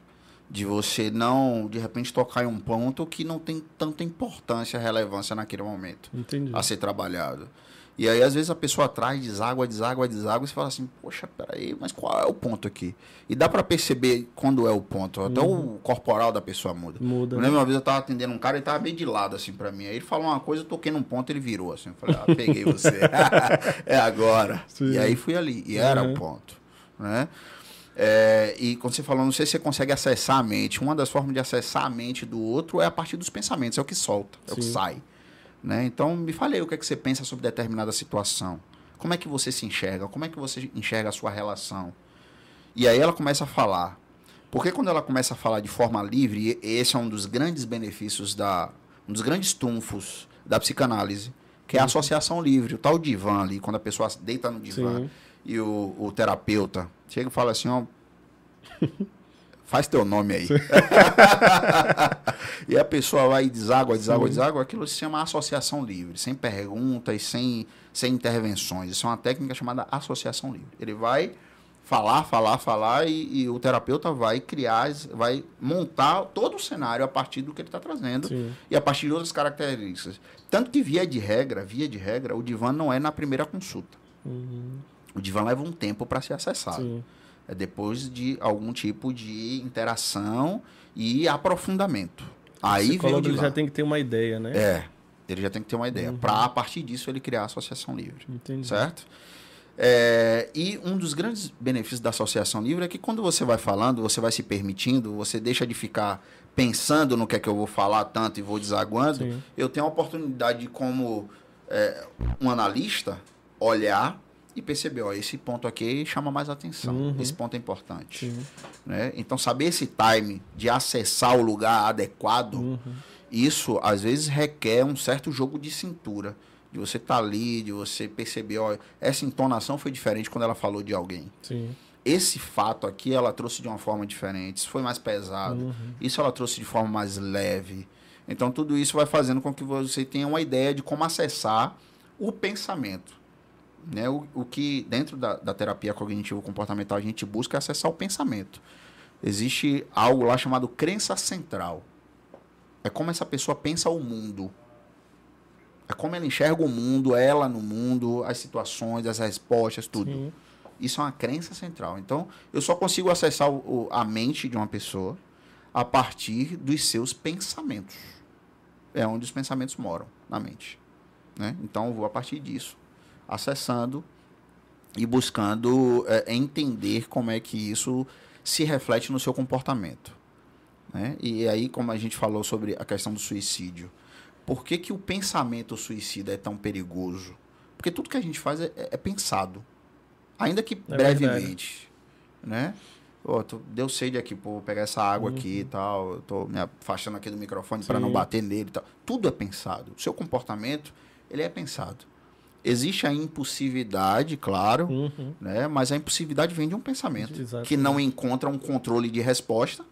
De você não, de repente, tocar em um ponto que não tem tanta importância, relevância naquele momento entendi. a ser trabalhado. E aí, às vezes, a pessoa traz, deságua, deságua, deságua, e você fala assim, poxa, peraí, mas qual é o ponto aqui? E dá para perceber quando é o ponto. Até o corporal da pessoa muda. Muda. Eu né? lembro uma vez eu tava atendendo um cara, ele tava meio de lado, assim, pra mim. Aí ele falou uma coisa, eu toquei num ponto, ele virou, assim. Eu falei, ah, peguei você. (laughs) é agora. Sim. E aí fui ali. E era Uhum. o ponto, né? É, e quando você falou, não sei se você consegue acessar a mente. Uma das formas de acessar a mente do outro é a partir dos pensamentos, é o que solta, é o que Sim. sai. Né? Então, me fale aí o que, é que você pensa sobre determinada situação. Como é que você se enxerga? Como é que você enxerga a sua relação? E aí ela começa a falar. Porque quando ela começa a falar de forma livre, esse é um dos grandes benefícios da. um dos grandes trunfos da psicanálise, que é a associação livre, o tal divã ali, quando a pessoa deita no divã Sim. E o, o terapeuta chega e fala assim, ó. (laughs) Faz teu nome aí. (laughs) e a pessoa vai e deságua, deságua, Sim. deságua. Aquilo se chama associação livre, sem perguntas, sem, sem intervenções. Isso é uma técnica chamada associação livre. Ele vai falar, falar, falar e, e o terapeuta vai criar, vai montar todo o cenário a partir do que ele está trazendo Sim. e a partir de outras características. Tanto que, via de regra, via de regra, o divã não é na primeira consulta. Uhum. O divã leva um tempo para ser acessado. Sim. É depois de algum tipo de interação e aprofundamento. Aí o vem o divã. já tem que ter uma ideia, né? É, ele já tem que ter uma ideia. Uhum. Para a partir disso ele criar a associação livre. Entendi. Certo? É, e um dos grandes benefícios da associação livre é que quando você vai falando, você vai se permitindo, você deixa de ficar pensando no que é que eu vou falar tanto e vou desaguando. Sim. Eu tenho a oportunidade de, como é, um analista, olhar e perceber, ó, esse ponto aqui chama mais atenção, Uhum. esse ponto é importante. Né? Então, saber esse time de acessar o lugar adequado, Uhum. isso às vezes requer um certo jogo de cintura. De você estar ali, de você perceber, ó, essa entonação foi diferente quando ela falou de alguém. Sim. Esse fato aqui ela trouxe de uma forma diferente, isso foi mais pesado, Uhum. isso ela trouxe de forma mais leve. Então tudo isso vai fazendo com que você tenha uma ideia de como acessar o pensamento. Né? O, o que dentro da, da terapia cognitivo-comportamental a gente busca é acessar o pensamento. Existe algo lá chamado crença central. É como essa pessoa pensa o mundo. É como ela enxerga o mundo, ela no mundo, as situações, as respostas, tudo. Sim. Isso é uma crença central. Então, eu só consigo acessar o- a mente de uma pessoa a partir dos seus pensamentos. É onde os pensamentos moram, na mente. Né? Então, eu vou a partir disso, acessando e buscando é, entender como é que isso se reflete no seu comportamento. Né? E aí, como a gente falou sobre a questão do suicídio, por que, que o pensamento suicida é tão perigoso? Porque tudo que a gente faz é, é pensado, ainda que é brevemente. Né? Pô, tô, deu sede aqui, pô, vou pegar essa água uhum. aqui e tal. Eu tô me afastando aqui do microfone para não bater nele e tal. Tudo é pensado. O seu comportamento, ele é pensado. Existe a impulsividade, claro, uhum. né? mas a impulsividade vem de um pensamento Exatamente. que não encontra um controle de resposta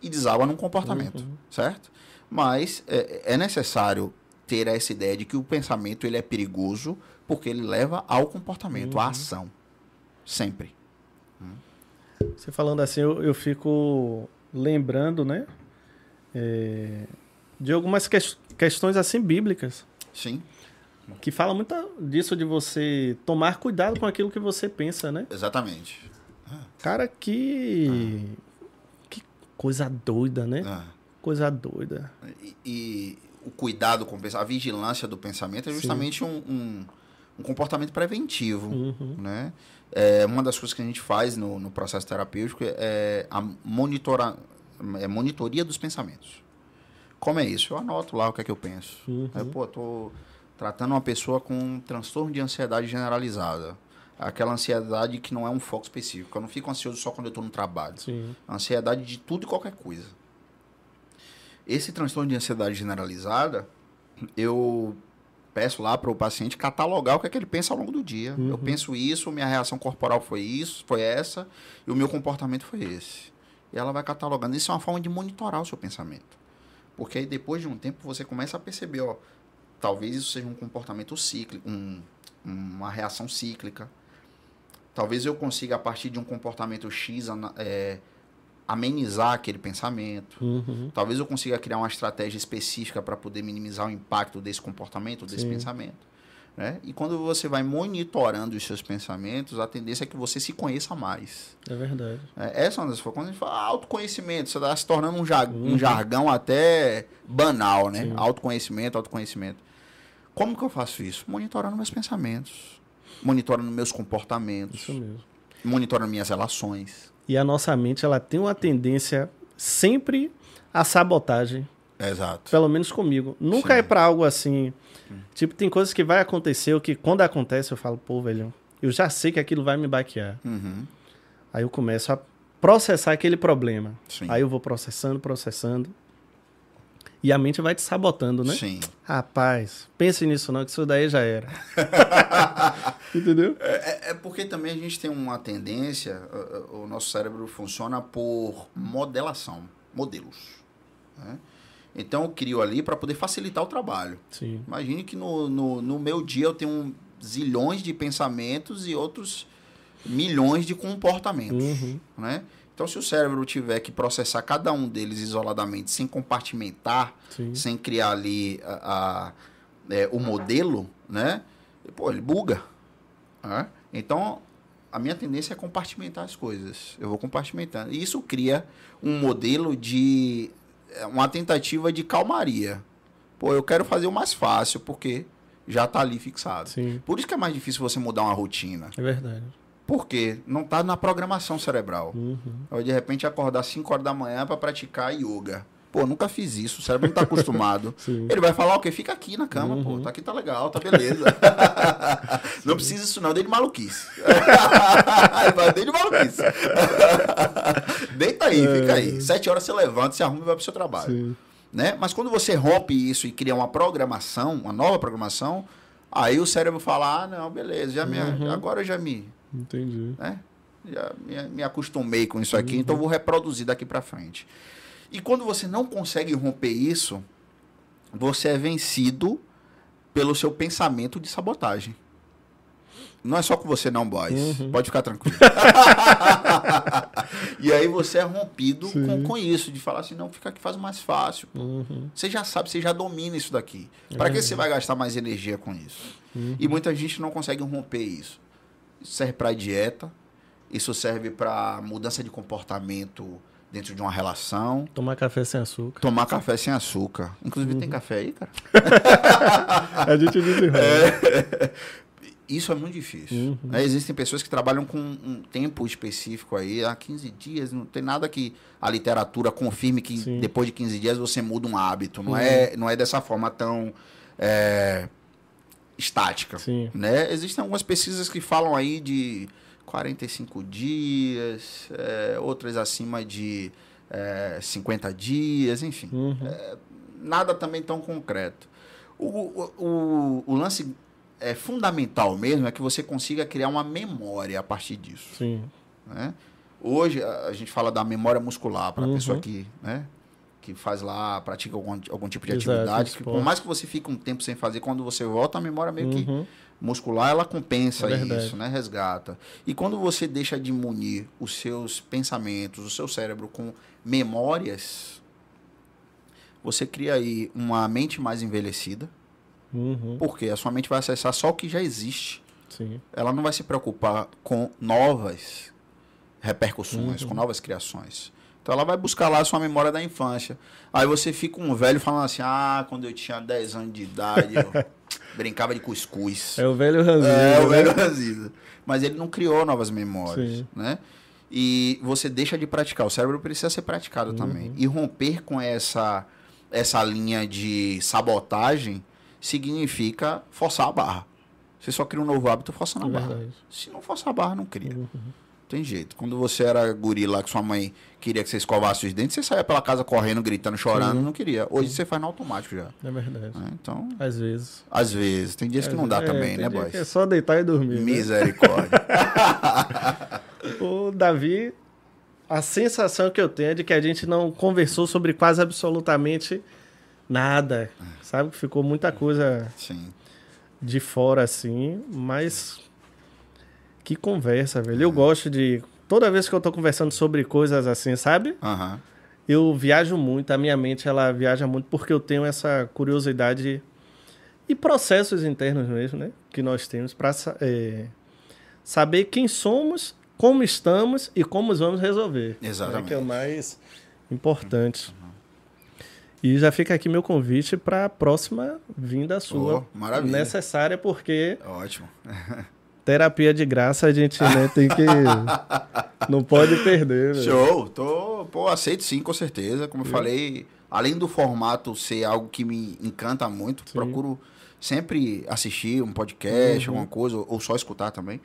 e deságua num comportamento, uhum. certo? Mas é, é, necessário ter essa ideia de que o pensamento ele é perigoso porque ele leva ao comportamento, uhum. à ação. Sempre. Você falando assim, eu, eu fico lembrando, né? É, de algumas que, questões assim bíblicas. Sim. Que fala muito disso de você tomar cuidado com aquilo que você pensa, né? Exatamente. Cara, que. Ah. Que coisa doida, né? Ah. Coisa doida. E, e, o cuidado com a vigilância do pensamento é justamente um, um, um, comportamento preventivo, uhum. né? É, uma das coisas que a gente faz no, no processo terapêutico é a monitora, é monitoria dos pensamentos. Como é isso? Eu anoto lá o que é que eu penso. Uhum. Aí, pô, tô tratando uma pessoa com um transtorno de ansiedade generalizada. Aquela ansiedade que não é um foco específico. Eu não fico ansioso só quando eu estou no trabalho. Sim. Ansiedade de tudo e qualquer coisa. Esse transtorno de ansiedade generalizada, eu peço lá para o paciente catalogar o que é que ele pensa ao longo do dia. Uhum. Eu penso isso, minha reação corporal foi isso, foi essa, e o meu comportamento foi esse. E ela vai catalogando. Isso é uma forma de monitorar o seu pensamento. Porque aí depois de um tempo você começa a perceber, ó, Talvez isso seja um comportamento cíclico, um, uma reação cíclica. Talvez eu consiga, a partir de um comportamento X, é, amenizar aquele pensamento. Uhum. Talvez eu consiga criar uma estratégia específica para poder minimizar o impacto desse comportamento, desse Sim. pensamento. Né? E quando você vai monitorando os seus pensamentos, a tendência é que você se conheça mais. É verdade. É, essa é uma das Quando a gente fala autoconhecimento, você está se tornando um, jar uhum. um, jargão até banal, né? Sim. Autoconhecimento, autoconhecimento. Como que eu faço isso? Monitorando meus pensamentos, monitorando meus comportamentos, isso mesmo. monitorando minhas relações. E a nossa mente, ela tem uma tendência sempre à sabotagem. Exato. Pelo menos comigo. Nunca Sim. é para algo assim Tipo, tem coisas que vai acontecer, ou que quando acontece eu falo, pô, velho, eu já sei que aquilo vai me baquear. Uhum. Aí eu começo a processar aquele problema. Sim. Aí eu vou processando, processando. E a mente vai te sabotando, né? Sim. Rapaz, pense nisso não, que isso daí já era. (laughs) Entendeu? É, é, é, porque também a gente tem uma tendência, o, o nosso cérebro funciona por modelação, modelos. Né? Então eu crio ali para poder facilitar o trabalho. Sim. Imagine que no, no, no, meu dia eu tenho zilhões de pensamentos e outros milhões de comportamentos. Uhum. Né? Então, se o cérebro tiver que processar cada um deles isoladamente, sem compartimentar, Sim. sem criar ali a, a é, o modelo, né? Pô, ele buga. Né? Então, a minha tendência é compartimentar as coisas. Eu vou compartimentando. E isso cria um modelo de é uma tentativa de calmaria. Pô, eu quero fazer o mais fácil, porque já está ali fixado. Sim. Por isso que é mais difícil você mudar uma rotina. É verdade. Porque não está na programação cerebral. Uhum. Ou de repente acordar 5 horas da manhã para praticar yoga. Pô, nunca fiz isso, o cérebro não está acostumado. (laughs) Ele vai falar o quê? Fica aqui na cama, uhum. pô. Tá aqui, tá legal, tá beleza. (laughs) não precisa isso não, dei de maluquice. (laughs) vai de maluquice. Deita aí, é. fica aí. Sete horas você levanta, se arruma e vai pro seu trabalho. Sim. Né? Mas quando você rompe isso e cria uma programação, uma nova programação, aí o cérebro fala, ah, não, beleza, já me, uhum. agora eu já me... Entendi. Né? Já me, me acostumei com isso aqui, uhum. então vou reproduzir daqui para frente. E quando você não consegue romper isso, você é vencido pelo seu pensamento de sabotagem. Não é só com você não, boys. Uhum. Pode ficar tranquilo. (laughs) e aí você é rompido com, com, isso, de falar assim, não, fica aqui, faz mais fácil. Uhum. Você já sabe, você já domina isso daqui. Para que você vai gastar mais energia com isso? Uhum. E muita gente não consegue romper isso. Serve para dieta, isso serve para mudança de comportamento dentro de uma relação. Tomar café sem açúcar. Tomar café sem açúcar. Inclusive, uhum. tem café aí, cara? (laughs) a gente desenrola. É. Isso é muito difícil. Uhum. Né? Existem pessoas que trabalham com um tempo específico aí, há 15 dias, não tem nada que a literatura confirme que Sim. depois de 15 dias você muda um hábito. Não, uhum. é, não é dessa forma tão é, estática. Sim. Né? Existem algumas pesquisas que falam aí de 45 dias, é, outras acima de é, 50 dias, enfim. Uhum. É, nada também tão concreto. O, o, o, o lance é fundamental mesmo é que você consiga criar uma memória a partir disso. Sim. Né? Hoje a, gente fala da memória muscular para a uhum. pessoa que, né, que faz lá, pratica algum, algum tipo de Exato, atividade. Que, por mais que você fique um tempo sem fazer, quando você volta, a memória meio uhum. que muscular, ela compensa é isso, né? Resgata. E quando você deixa de munir os seus pensamentos, o seu cérebro com memórias, você cria aí uma mente mais envelhecida, Uhum. Porque a sua mente vai acessar só o que já existe. Sim. Ela não vai se preocupar com novas repercussões, uhum. com novas criações. Então ela vai buscar lá a sua memória da infância. Aí você fica um velho falando assim: ah, quando eu tinha 10 anos de idade, eu (laughs) brincava de cuscuz. É o velho ranzido. É, o né? velho ranzido. Mas ele não criou novas memórias, Sim. né? E você deixa de praticar. O cérebro precisa ser praticado uhum. também. E romper com essa, essa linha de sabotagem significa forçar a barra. Você só cria um novo hábito forçando a é barra. Verdade. Se não forçar a barra, não cria. Uhum. Tem jeito. Quando você era guri lá que sua mãe queria que você escovasse os dentes, você saía pela casa correndo, gritando, chorando, Sim. não queria. Hoje Sim. você faz no automático já. É verdade. É, então. Às vezes. Às vezes. Tem dias às que não dá é, também, né, boy? É só deitar e dormir. Né? Misericórdia. Né? (laughs) o Davi, a sensação que eu tenho é de que a gente não conversou sobre quase absolutamente nada. Sabe que ficou muita coisa Sim. de fora assim, mas que conversa, velho. Eu gosto de toda vez que eu tô conversando sobre coisas assim, sabe? Uhum. Eu viajo muito, a minha mente ela viaja muito porque eu tenho essa curiosidade e processos internos mesmo, né? Que nós temos para é, saber quem somos, como estamos e como vamos resolver. Exatamente. Né? Que é o mais importante. Uhum. E já fica aqui meu convite para a próxima vinda sua. Oh, necessária, porque. Ótimo. (laughs) terapia de graça a gente né, tem que. (laughs) não pode perder. Show! Tô, pô, aceito sim, com certeza. Como eu falei, além do formato ser algo que me encanta muito, sim. procuro sempre assistir um podcast, uhum. alguma coisa, ou só escutar também.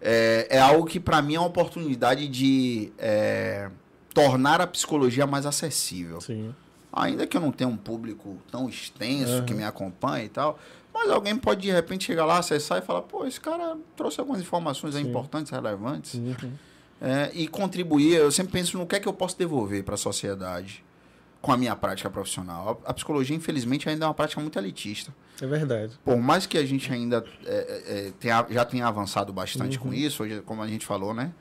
É, é algo que para mim é uma oportunidade de é, tornar a psicologia mais acessível. Sim. Ainda que eu não tenha um público tão extenso uhum. que me acompanhe e tal, mas alguém pode de repente chegar lá, acessar e falar: pô, esse cara trouxe algumas informações importantes, relevantes. Uhum. É, e contribuir. Eu sempre penso no que é que eu posso devolver para a sociedade com a minha prática profissional. A, psicologia, infelizmente, ainda é uma prática muito elitista. É verdade. Por mais que a gente ainda é, é, é tenha, já tenha avançado bastante uhum. com isso, hoje, como a gente falou, né?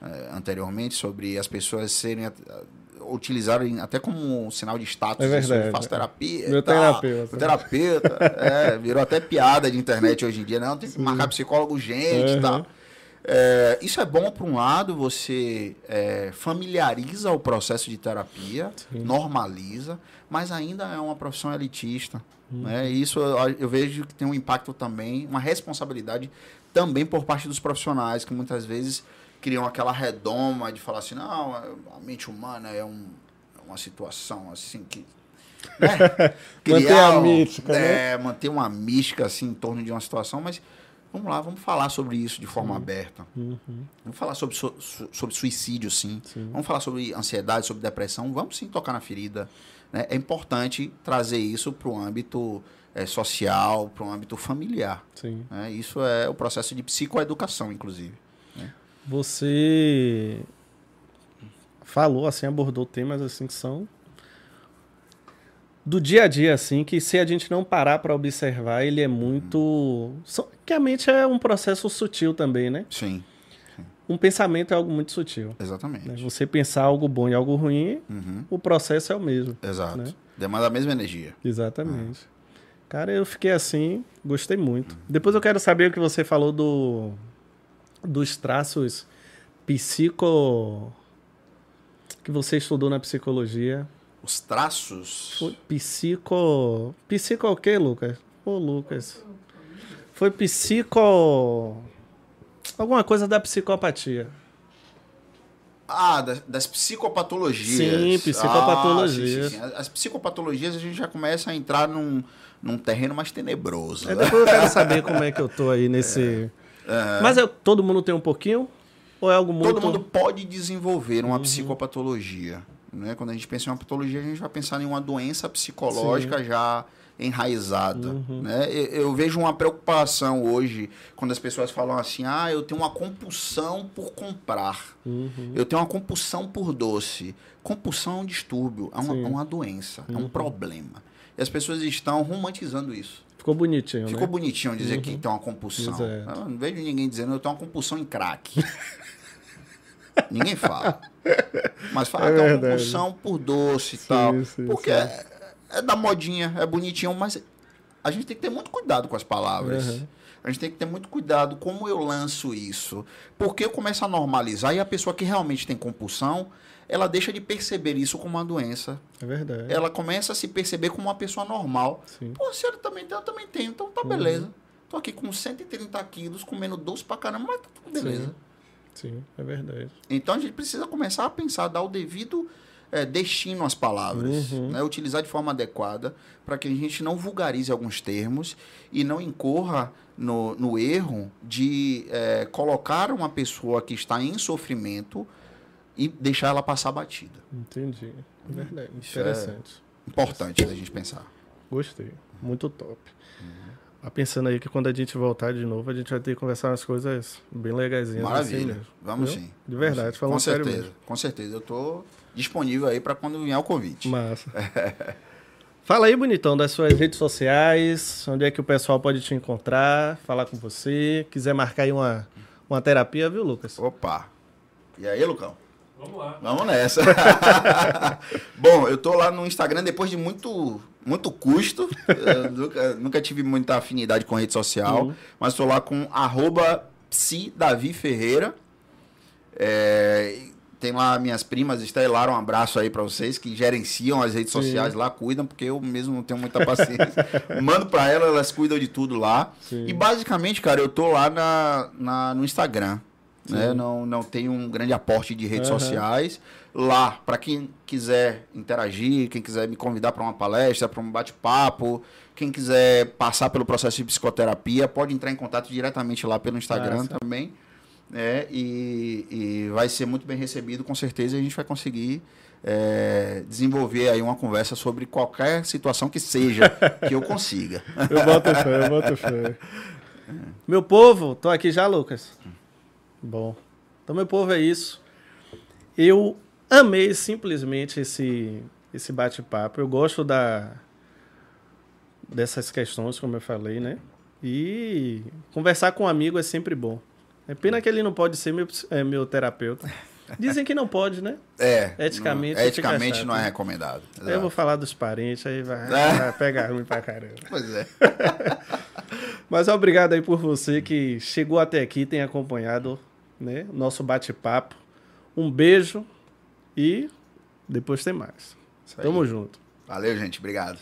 É, anteriormente, sobre as pessoas serem utilizaram até como um sinal de status. É verdade. Eu faço terapia. Meu terapeuta. Meu terapeuta. (laughs) é, virou até piada de internet hoje em dia. Não, tem que marcar psicólogo gente e uhum. tal. É, isso é bom por um lado, você é, familiariza o processo de terapia, Sim. normaliza, mas ainda é uma profissão elitista. Uhum. Né? E isso eu, eu, vejo que tem um impacto também, uma responsabilidade também por parte dos profissionais, que muitas vezes criam aquela redoma de falar assim, não, a mente humana é um, é uma situação assim que. Né? (laughs) manter a mística, é, né? Manter uma mística assim em torno de uma situação, mas vamos lá, vamos falar sobre isso de forma sim. aberta. Uhum. Vamos falar sobre, sobre suicídio, sim. sim. Vamos falar sobre ansiedade, sobre depressão. Vamos sim tocar na ferida. Né? É importante trazer isso para o âmbito é, social, para o âmbito familiar. Sim. Né? Isso é o processo de psicoeducação, inclusive. Você falou assim, abordou temas assim que são do dia a dia assim, que se a gente não parar para observar, ele é muito, que a mente é um processo sutil também, né? Sim. Um pensamento é algo muito sutil. Exatamente. Né? Você pensar algo bom e algo ruim, uhum. o processo é o mesmo. Exato. Né? Demanda a mesma energia. Exatamente. Uhum. Cara, eu fiquei assim, gostei muito. Uhum. Depois eu quero saber o que você falou do dos traços psico que você estudou na psicologia. Os traços? Psico. Psico o quê, Lucas? Ô, Lucas. foi psico. Alguma coisa da psicopatia. Ah, das, das psicopatologias. Sim, psicopatologias. Ah, sim, sim, sim. As psicopatologias a gente já começa a entrar num, num terreno mais tenebroso. É, depois eu quero saber (laughs) como é que eu tô aí nesse. É. Mas é, todo mundo tem um pouquinho? Ou é algo muito. Todo mundo pode desenvolver uma uhum. psicopatologia. Né? Quando a gente pensa em uma patologia, a gente vai pensar em uma doença psicológica Sim. já enraizada. Uhum. Né? Eu, eu, vejo uma preocupação hoje quando as pessoas falam assim: ah, eu tenho uma compulsão por comprar, uhum. eu tenho uma compulsão por doce. Compulsão é um distúrbio, é uma, é uma doença, uhum. é um uhum. problema. E as pessoas estão romantizando isso. Ficou bonitinho. Ficou né? bonitinho dizer uhum. que tem uma compulsão. Eu não vejo ninguém dizendo eu tenho uma compulsão em crack. (laughs) ninguém fala. Mas fala é que é uma compulsão por doce e tal. Sim, porque. É, é, da modinha, é bonitinho, mas a gente tem que ter muito cuidado com as palavras. Uhum. A gente tem que ter muito cuidado como eu lanço isso. Porque eu começo a normalizar e a pessoa que realmente tem compulsão, ela deixa de perceber isso como uma doença. É verdade. Ela começa a se perceber como uma pessoa normal. Sim. Pô, se ele também tem, eu também tenho. Então tá uhum. beleza. Tô aqui com 130 quilos, comendo doce pra caramba, mas tá tudo beleza. Sim. Sim, é verdade. Então a gente precisa começar a pensar, dar o devido é, destino às palavras, uhum. né? utilizar de forma adequada para que a gente não vulgarize alguns termos e não incorra no, no erro de é, colocar uma pessoa que está em sofrimento e deixar ela passar batida. Entendi. É verdade. Isso é Interessante. É importante da gente pensar. Gostei. Muito top. Uhum. pensando aí que quando a gente voltar de novo, a gente vai ter que conversar umas coisas bem legaisinhas. Assim Maravilha. Assim Vamos sim. De verdade, falando Com certeza. Mesmo. Com certeza. Eu tô disponível aí para quando vier o convite. Massa. (laughs) Fala aí, bonitão, das suas redes sociais, onde é que o pessoal pode te encontrar, falar com você, quiser marcar aí uma, uma terapia, viu, Lucas? Opa. E aí, Lucão? Vamos lá. Vamos nessa. (laughs) Bom, eu tô lá no Instagram depois de muito muito custo. (laughs) nunca, nunca tive muita afinidade com rede social, uhum. mas tô lá com arroba Ferreira. É, tem lá minhas primas, Estelaram, um abraço aí para vocês, que gerenciam as redes sociais Sim. lá, cuidam, porque eu mesmo não tenho muita paciência. (laughs) Mando para elas, elas cuidam de tudo lá. Sim. E basicamente, cara, eu tô lá na, na no Instagram. Né? Não, não tenho um grande aporte de redes uhum. sociais. Lá, para quem quiser interagir, quem quiser me convidar para uma palestra, para um bate-papo, quem quiser passar pelo processo de psicoterapia, pode entrar em contato diretamente lá pelo Instagram também. Né? E, e vai ser muito bem recebido, com certeza, e a gente vai conseguir é, desenvolver aí uma conversa sobre qualquer situação que seja (laughs) que eu consiga. eu boto fé, eu boto fé. (laughs) Meu povo, tô aqui já, Lucas. Bom. Então, meu povo, é isso. Eu amei simplesmente esse, esse bate-papo. Eu gosto da, dessas questões, como eu falei, né? E conversar com um amigo é sempre bom. É pena que ele não pode ser meu, é, meu terapeuta. Dizem que não pode, né? (laughs) É. Eticamente. Não, eticamente não é recomendado. Exato. Eu vou falar dos parentes, aí vai, (laughs) vai pegar ruim pra caramba. Pois é. (laughs) Mas obrigado aí por você que chegou até aqui, tem acompanhado né, nosso bate-papo. Um beijo e depois tem mais. Tamo junto. Valeu, gente. Obrigado.